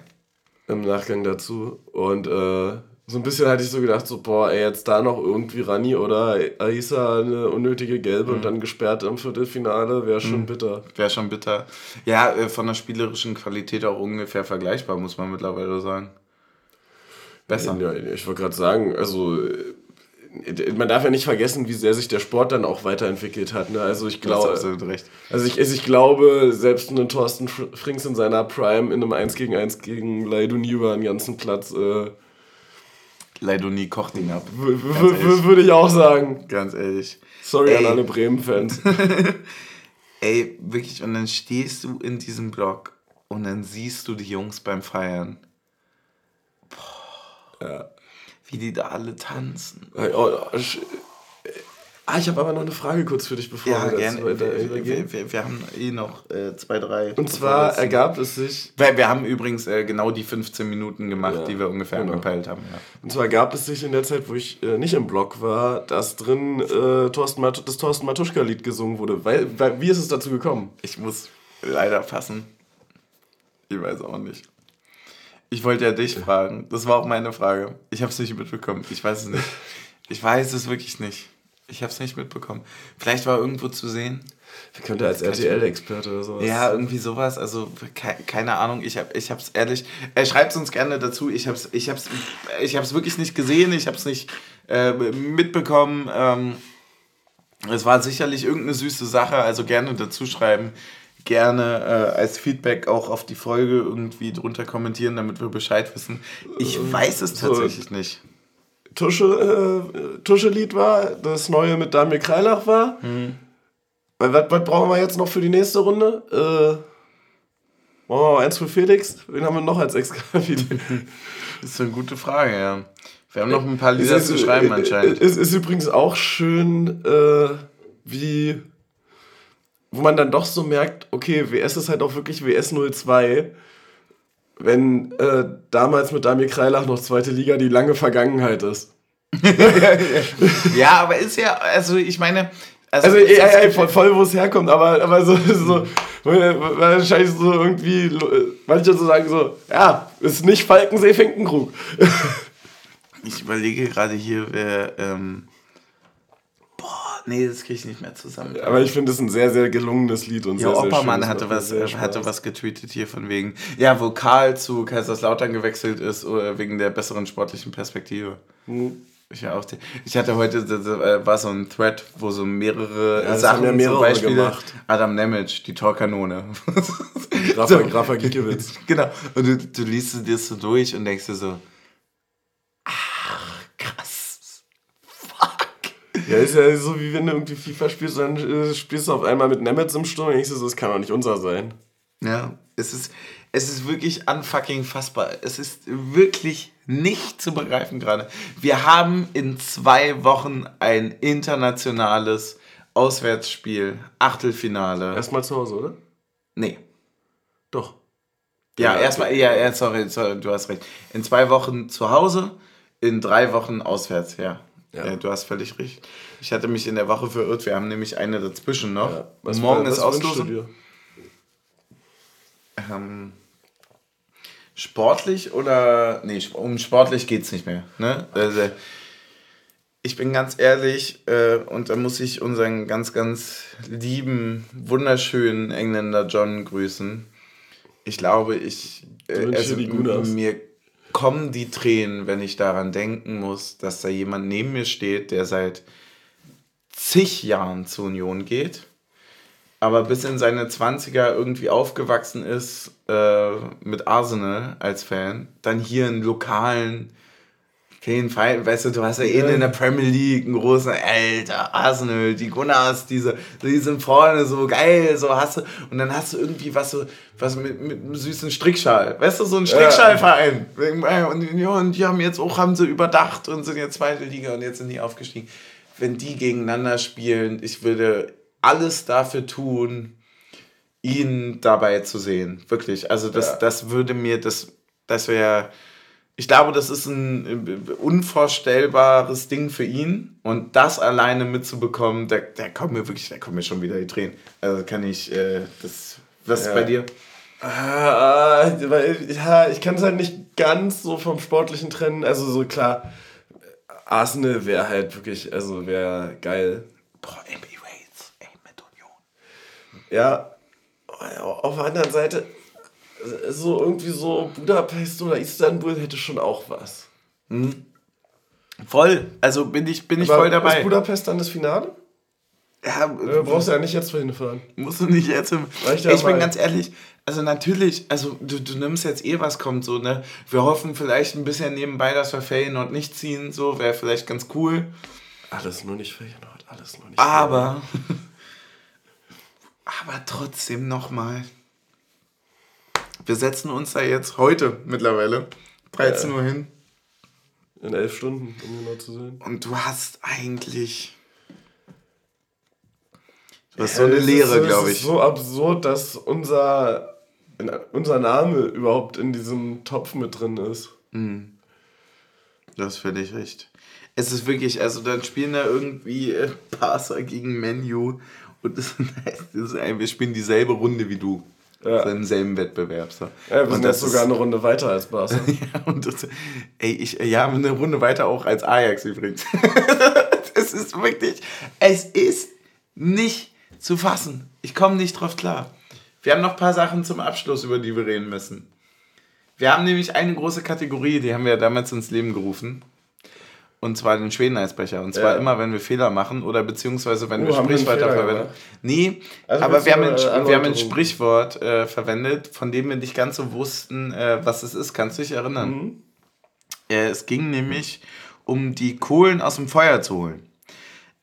Im Nachgang dazu. Und äh, so ein bisschen hatte ich so gedacht, so, boah, ey, jetzt da noch irgendwie Rani oder Aisa eine unnötige Gelbe mhm. und dann gesperrt im Viertelfinale, wäre schon mhm. bitter. Wäre schon bitter. Ja, äh, von der spielerischen Qualität auch ungefähr vergleichbar, muss man mittlerweile sagen. Besser. Ja, ich wollte gerade sagen, also äh, man darf ja nicht vergessen, wie sehr sich der Sport dann auch weiterentwickelt hat. Ne? Also ich glaube, also ich, also ich glaube, selbst ein Thorsten Frings in seiner Prime in einem 1 gegen 1 gegen Leiduni über einen ganzen Platz äh, Leidoni kocht ihn ab. Würde ich auch sagen. Ganz ehrlich. Sorry Ey. an alle Bremen-Fans. Ey, wirklich, und dann stehst du in diesem Block und dann siehst du die Jungs beim Feiern. Boah. Ja. Wie die da alle tanzen. Ah, ich habe aber noch eine Frage kurz für dich, bevor ja, wir gerne. Wir, wir, wir, wir, haben eh noch äh, zwei, drei. Und zwar ergab es sich. Weil wir haben übrigens äh, genau die 15 Minuten gemacht, ja, die wir ungefähr genau. angepeilt haben. Ja. Und zwar ergab es sich in der Zeit, wo ich äh, nicht im Blog war, dass drin äh, Thorsten das Thorsten Matuschka-Lied gesungen wurde. Weil, weil, wie ist es dazu gekommen? Ich muss leider fassen. Ich weiß auch nicht. Ich wollte ja dich fragen. Das war auch meine Frage. Ich habe es nicht mitbekommen. Ich weiß es nicht. Ich weiß es wirklich nicht. Ich habe es nicht mitbekommen. Vielleicht war irgendwo zu sehen. Wie könnte als RTL-Experte oder sowas. Ja, irgendwie sowas. Also ke keine Ahnung. Ich habe ich hab's ehrlich. Er schreibt es uns gerne dazu. Ich habe es ich hab's, ich hab's wirklich nicht gesehen. Ich habe es nicht äh, mitbekommen. Ähm, es war sicherlich irgendeine süße Sache. Also gerne dazu schreiben. Gerne äh, als Feedback auch auf die Folge irgendwie drunter kommentieren, damit wir Bescheid wissen. Ich weiß es tatsächlich nicht. Tusche, äh, Tusche-Lied war, das neue mit Damir Kreilach war. Mhm. Was, was brauchen wir jetzt noch für die nächste Runde? Äh, wollen wir eins für Felix? Wen haben wir noch als Ex-Kapitän? das ist eine gute Frage, ja. Wir haben noch ein paar Lieder ist, zu schreiben anscheinend. Es ist übrigens auch schön, äh, wie wo man dann doch so merkt, okay, WS ist halt auch wirklich WS 02 wenn äh, damals mit Damir Kreilach noch zweite Liga die lange Vergangenheit ist. ja, aber ist ja, also ich meine. Also, also ja, ja, voll, voll wo es herkommt, aber, aber so, so wahrscheinlich so irgendwie, manche so sagen so, ja, ist nicht Falkensee Finkenkrug. ich überlege gerade hier, wer, ähm, nee, das kriege ich nicht mehr zusammen. Aber ich finde es ein sehr, sehr gelungenes Lied und ja, sehr, Oppermann sehr hatte was, hatte was getweetet hier von wegen, ja, wo Karl zu Kaiserslautern gewechselt ist, oder wegen der besseren sportlichen Perspektive. Hm. Ich, auch ich hatte heute, das äh, war so ein Thread, wo so mehrere ja, Sachen, ja mehrere zum Beispiel gemacht. Adam Nemec, die Torkanone. Rafa, so. Rafa Gikiewicz. Genau. Und du, du liest es dir so durch und denkst dir so, Ja, ist ja so, wie wenn du irgendwie FIFA spielst, dann äh, spielst du auf einmal mit Nemetz im Sturm und denkst du, das kann doch nicht unser sein. Ja, es ist, es ist wirklich unfucking fassbar. Es ist wirklich nicht zu begreifen gerade. Wir haben in zwei Wochen ein internationales Auswärtsspiel, Achtelfinale. Erstmal zu Hause, oder? Nee. Doch. Ja, erstmal, ja, ja sorry, sorry, du hast recht. In zwei Wochen zu Hause, in drei Wochen auswärts, ja. Ja. ja du hast völlig recht. Ich hatte mich in der Woche verirrt, wir haben nämlich eine dazwischen noch. Ja. Was, Morgen was ist Auslosung. Ähm, sportlich oder. Nee, um sportlich geht es nicht mehr. Ne? Also, ich bin ganz ehrlich, äh, und da muss ich unseren ganz, ganz lieben, wunderschönen Engländer John grüßen ich glaube, ich. Äh, also, mir kommen die Tränen, wenn ich daran denken muss, dass da jemand neben mir steht, der seit zig Jahren zur Union geht, aber bis in seine 20er irgendwie aufgewachsen ist äh, mit Arsenal als Fan, dann hier einen lokalen kein Fall, weißt du, du hast ja eh in der Premier League einen großen, alter, Arsenal, die Gunners, diese, die sind vorne so geil, so hast du, und dann hast du irgendwie was so, was mit, mit einem süßen Strickschal, weißt du, so ein Strickschalverein. Ja. Und, und die haben jetzt auch, haben sie überdacht und sind jetzt zweite Liga und jetzt sind die aufgestiegen. Wenn die gegeneinander spielen, ich würde alles dafür tun, ihn dabei zu sehen. Wirklich. Also das, ja. das würde mir, das, das wäre ich glaube, das ist ein unvorstellbares Ding für ihn. Und das alleine mitzubekommen, da, da kommen mir wirklich, da kommen mir schon wieder die Tränen. Also kann ich, äh, das, was ja. ist bei dir? Äh, ja, ich kann es halt nicht ganz so vom Sportlichen trennen. Also so klar, Arsenal wäre halt wirklich, also wäre geil. Boah, Emirates, ey, mit Union. Ja, auf der anderen Seite, so irgendwie so Budapest oder Istanbul hätte schon auch was. Mhm. Voll, also bin ich, bin ich voll dabei. Ist Budapest dann das Finale? Ja, du brauchst ja nicht jetzt vorhin fahren. Musst du nicht jetzt hin. Ich bin ganz ehrlich, also natürlich, also du, du nimmst jetzt eh, was kommt, so, ne? Wir hoffen vielleicht ein bisschen nebenbei, dass wir Feyenoord nicht ziehen, so, wäre vielleicht ganz cool. Alles nur nicht Feyenoord, alles nur nicht Aber, aber trotzdem nochmal, wir setzen uns da jetzt heute mittlerweile 13 ja. Uhr hin. In elf Stunden, um genau zu sein. Und du hast eigentlich. Du hast ja, so eine Lehre, glaube ich. Es ist so absurd, dass unser, unser Name überhaupt in diesem Topf mit drin ist. Mhm. Das finde ich recht. Es ist wirklich, also dann spielen da irgendwie äh, Parser gegen Menu und das, ist, wir spielen dieselbe Runde wie du. Ja. im selben Wettbewerb. So. Ja, wir sind jetzt sogar eine Runde weiter als Barca. ja, und das, ey, ich, ja, eine Runde weiter auch als Ajax übrigens. es ist wirklich, es ist nicht zu fassen. Ich komme nicht drauf klar. Wir haben noch ein paar Sachen zum Abschluss, über die wir reden müssen. Wir haben nämlich eine große Kategorie, die haben wir damals ins Leben gerufen. Und zwar den Schweden-Eisbecher. Und zwar ja. immer, wenn wir Fehler machen oder beziehungsweise wenn oh, wir Sprichwörter verwenden. Nee, also aber wir haben, ein, äh, wir haben ein Sprichwort äh, verwendet, von dem wir nicht ganz so wussten, äh, was es ist. Kannst du dich erinnern? Mhm. Äh, es ging nämlich um die Kohlen aus dem Feuer zu holen.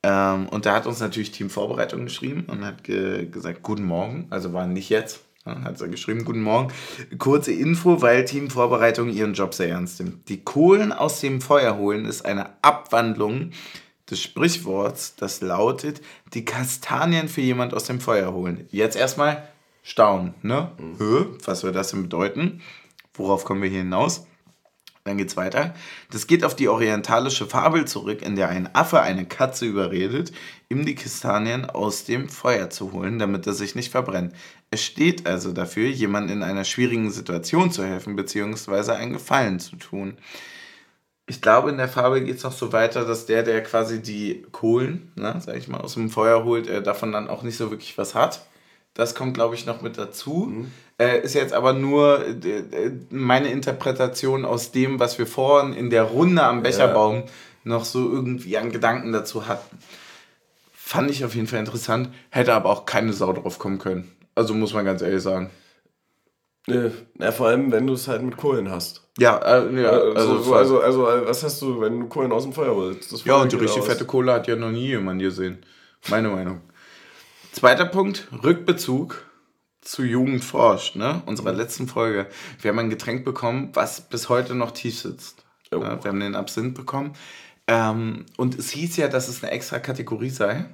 Ähm, und da hat uns natürlich Team Vorbereitung geschrieben und hat ge gesagt, guten Morgen. Also war nicht jetzt, hat er geschrieben, guten Morgen. Kurze Info, weil Teamvorbereitung ihren Job sehr ernst nimmt. Die Kohlen aus dem Feuer holen ist eine Abwandlung des Sprichworts, das lautet, die Kastanien für jemand aus dem Feuer holen. Jetzt erstmal staunen, ne? Mhm. Was soll das denn bedeuten? Worauf kommen wir hier hinaus? Dann geht's weiter. Das geht auf die orientalische Fabel zurück, in der ein Affe eine Katze überredet, ihm die Kastanien aus dem Feuer zu holen, damit er sich nicht verbrennt. Es steht also dafür, jemandem in einer schwierigen Situation zu helfen, beziehungsweise einen Gefallen zu tun. Ich glaube, in der Fabel geht es noch so weiter, dass der, der quasi die Kohlen, ne, sag ich mal, aus dem Feuer holt, äh, davon dann auch nicht so wirklich was hat. Das kommt, glaube ich, noch mit dazu. Mhm. Äh, ist jetzt aber nur äh, meine Interpretation aus dem, was wir vorhin in der Runde am Becherbaum ja. noch so irgendwie an Gedanken dazu hatten. Fand ich auf jeden Fall interessant, hätte aber auch keine Sau drauf kommen können. Also muss man ganz ehrlich sagen. Ja, vor allem, wenn du es halt mit Kohlen hast. Ja, äh, ja. Also, also, also, also, also, was hast du, wenn du Kohlen aus dem Feuer holst? ja, und die richtig aus. fette Kohle hat ja noch nie jemand gesehen. Meine Meinung. Zweiter Punkt, Rückbezug zu Jugend forscht, ne? Unserer letzten Folge. Wir haben ein Getränk bekommen, was bis heute noch tief sitzt. Oh. wir haben den Absinth bekommen. Ähm, und es hieß ja, dass es eine extra Kategorie sei.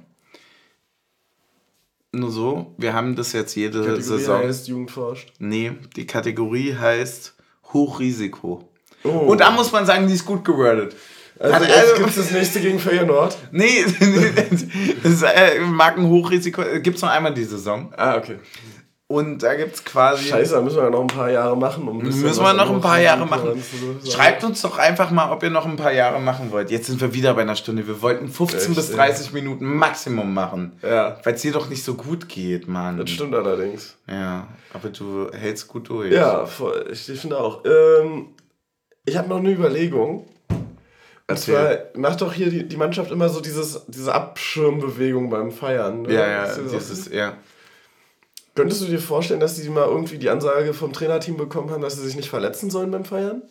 nur so, wir haben das jetzt jede Kategorie Saison. heißt Jugend forscht. Nee, die Kategorie heißt Hochrisiko. Oh. Und da muss man sagen, die ist gut gewordet. Also, jetzt also- gibt es das nächste gegen Feyenoord. Nee, das ist, äh, Markenhochrisiko gibt es noch einmal die Saison. Ah, okay. Und da gibt es quasi. Scheiße, da müssen wir ja noch ein paar Jahre machen. Um Müssen wir noch ein paar Jahre machen. Schreibt uns doch einfach mal, ob ihr noch ein paar Jahre machen wollt. Jetzt sind wir wieder bei einer Stunde. Wir wollten 15 Echt, bis ja. 30 Minuten Maximum machen. Ja, Weil es dir doch nicht so gut geht, Mann. das stimmt allerdings. Ja, aber du hältst gut durch. Ja, voll. Ich, ich finde auch. Ähm, ich habe noch eine Überlegung. Und zwar macht doch hier die, die Mannschaft immer so dieses, diese Abschirmbewegung beim Feiern. Ne? Ja, ja, dieses, ja. Könntest du dir vorstellen, dass die mal irgendwie die Ansage vom Trainerteam bekommen haben, dass sie sich nicht verletzen sollen beim Feiern?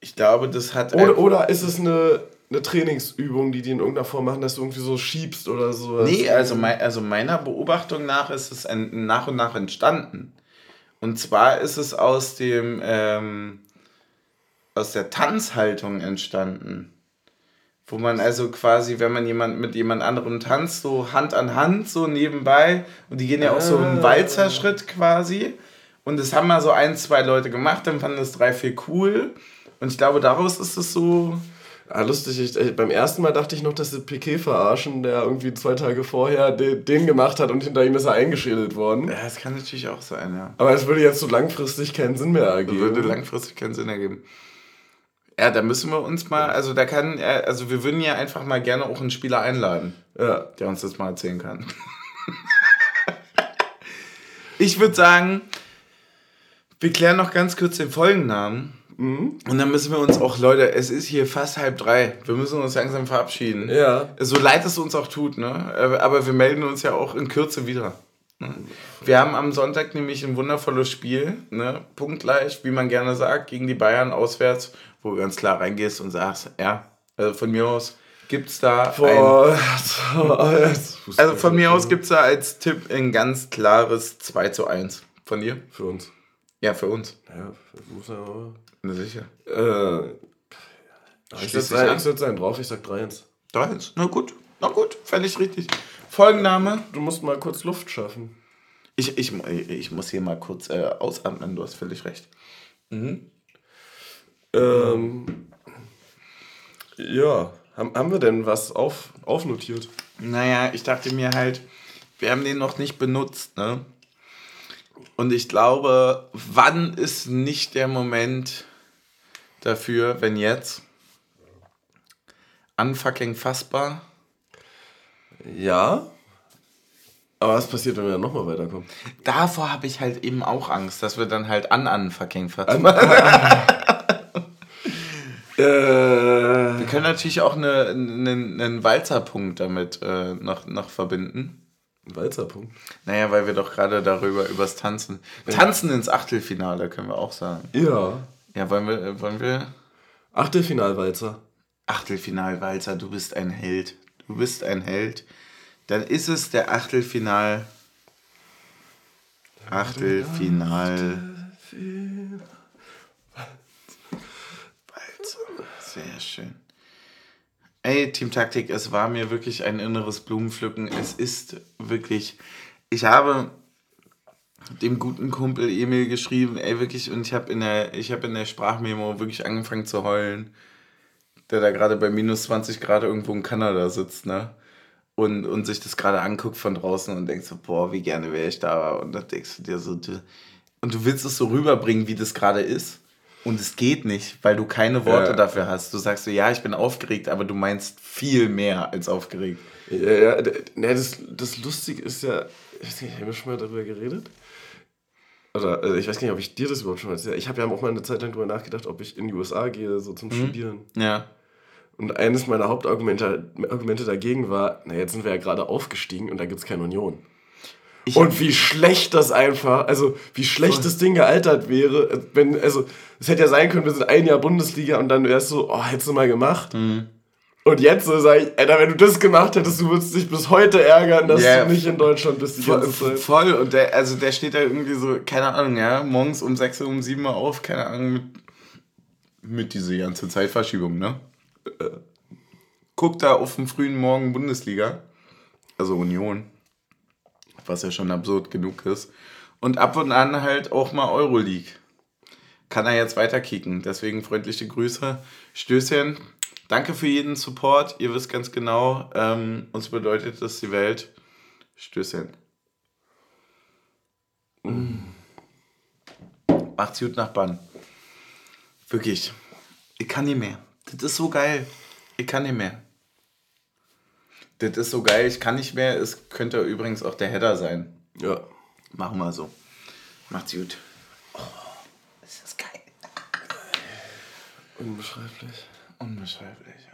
Ich glaube, das hat. Oder, oder ist es eine, eine Trainingsübung, die die in irgendeiner Form machen, dass du irgendwie so schiebst oder so? Nee, also, mei- also meiner Beobachtung nach ist es ein, nach und nach entstanden. Und zwar ist es aus dem ähm, aus der Tanzhaltung entstanden. Wo man also quasi, wenn man jemand mit jemand anderem tanzt, so Hand an Hand, so nebenbei, und die gehen ja auch so einen Ah. Walzerschritt quasi. Und das haben mal so ein, zwei Leute gemacht, dann fanden das drei, vier cool. Und ich glaube, daraus ist es so. Ah, lustig, ich, äh, beim ersten Mal dachte ich noch, dass sie Piquet verarschen, der irgendwie zwei Tage vorher den, den gemacht hat und hinter ihm ist er eingeschädelt worden. Ja, das kann natürlich auch sein, ja. Aber es würde jetzt so langfristig keinen Sinn mehr ergeben. würde langfristig keinen Sinn ergeben. Ja, da müssen wir uns mal, also da kann, also wir würden ja einfach mal gerne auch einen Spieler einladen, ja. der uns das mal erzählen kann. ich würde sagen, wir klären noch ganz kurz den Folgennamen. Mhm. Und dann müssen wir uns auch, Leute, es ist hier fast halb drei. Wir müssen uns langsam verabschieden. Ja. So leid es uns auch tut, ne? Aber wir melden uns ja auch in Kürze wieder. Ne? Wir haben am Sonntag nämlich ein wundervolles Spiel, ne? Punktgleich, wie man gerne sagt, gegen die Bayern auswärts, wo du ganz klar reingehst und sagst, ja, also von mir aus gibt's da ein, also von mir aus gibt's da als Tipp ein ganz klares 2 zu 1. Von dir? Für uns. Ja, für uns. Ja, muss ja aber. Na sicher. Äh, ich setze einen drauf, ich sag 3-1. 3-1. Na gut, na gut, völlig richtig. Folgenname. Du musst mal kurz Luft schaffen. Ich, ich, ich muss hier mal kurz äh, ausatmen, du hast völlig recht. Ähm, ja. Haben, haben wir denn was auf, aufnotiert? Naja, ich dachte mir halt, wir haben den noch nicht benutzt, ne? Und ich glaube, wann ist nicht der Moment dafür, wenn jetzt? Unfucking fassbar. Ja. Aber was passiert, wenn wir dann nochmal weiterkommen? Davor habe ich halt eben auch Angst, dass wir dann halt an unfucking fassbar. Äh, Wir können natürlich auch eine, einen, einen Walzerpunkt damit äh, noch, noch verbinden. Walzerpunkt. Naja, weil wir doch gerade darüber übers Tanzen. Tanzen ins Achtelfinale können wir auch sagen. Ja. Ja, wollen wir, wollen wir? Achtelfinalwalzer. Achtelfinalwalzer, du bist ein Held. Du bist ein Held. Dann ist es der Achtelfinal. Achtelfinal. Sehr schön. Ey, Team Taktik, es war mir wirklich ein inneres Blumenpflücken. Es ist wirklich. Ich habe dem guten Kumpel Emil geschrieben, ey, wirklich, und ich habe in der, ich habe in der Sprachmemo wirklich angefangen zu heulen, der da gerade bei minus 20 Grad irgendwo in Kanada sitzt, ne? Und, und sich das gerade anguckt von draußen und denkt so, boah, wie gerne wäre ich da. Und dann denkst du dir so, du, und du willst es so rüberbringen, wie das gerade ist. Und es geht nicht, weil du keine Worte Ja. dafür hast. Du sagst so, ja, ich bin aufgeregt, aber du meinst viel mehr als aufgeregt. Ja, ja, ne, das, das Lustige ist ja, ich weiß nicht, haben wir schon mal darüber geredet? Oder also ich weiß gar nicht, ob ich dir das überhaupt schon mal erzählt habe. Ich habe ja auch mal eine Zeit lang darüber nachgedacht, ob ich in die USA gehe, so zum Studieren. Ja. Und eines meiner Hauptargumente Argumente dagegen war, na jetzt sind wir ja gerade aufgestiegen und da gibt es keine Union. Ich- und wie schlecht das einfach, also wie schlecht Voll. das Ding gealtert wäre, wenn, also es hätte ja sein können, wir sind ein Jahr Bundesliga und dann wärst du so, oh, hättest du mal gemacht. Mhm. Und jetzt so sag ich, Alter, wenn du das gemacht hättest, du würdest dich bis heute ärgern, dass Ja. du nicht in Deutschland bist die Voll, ganze Zeit. voll. Und der, also der steht da irgendwie so, keine Ahnung, ja, morgens um 6 Uhr, um 7 Uhr auf, keine Ahnung, mit, mit dieser ganzen Zeitverschiebung, ne? Äh, Guckt da auf den frühen Morgen Bundesliga, also Union. was ja schon absurd genug ist. Und ab und an halt auch mal Euroleague. Kann er jetzt weiterkicken. Deswegen freundliche Grüße. Stößchen. Danke für jeden Support. Ihr wisst ganz genau, ähm, uns bedeutet das die Welt. Stößchen. Mm. Macht's gut, Nachbarn. Wirklich. Ich kann nicht mehr. Das ist so geil. Ich kann nicht mehr. Das ist so geil, ich kann nicht mehr. Es könnte übrigens auch der Header sein. Ja. Machen wir so. Macht's gut. Oh, ist das geil. Unbeschreiblich. Unbeschreiblich.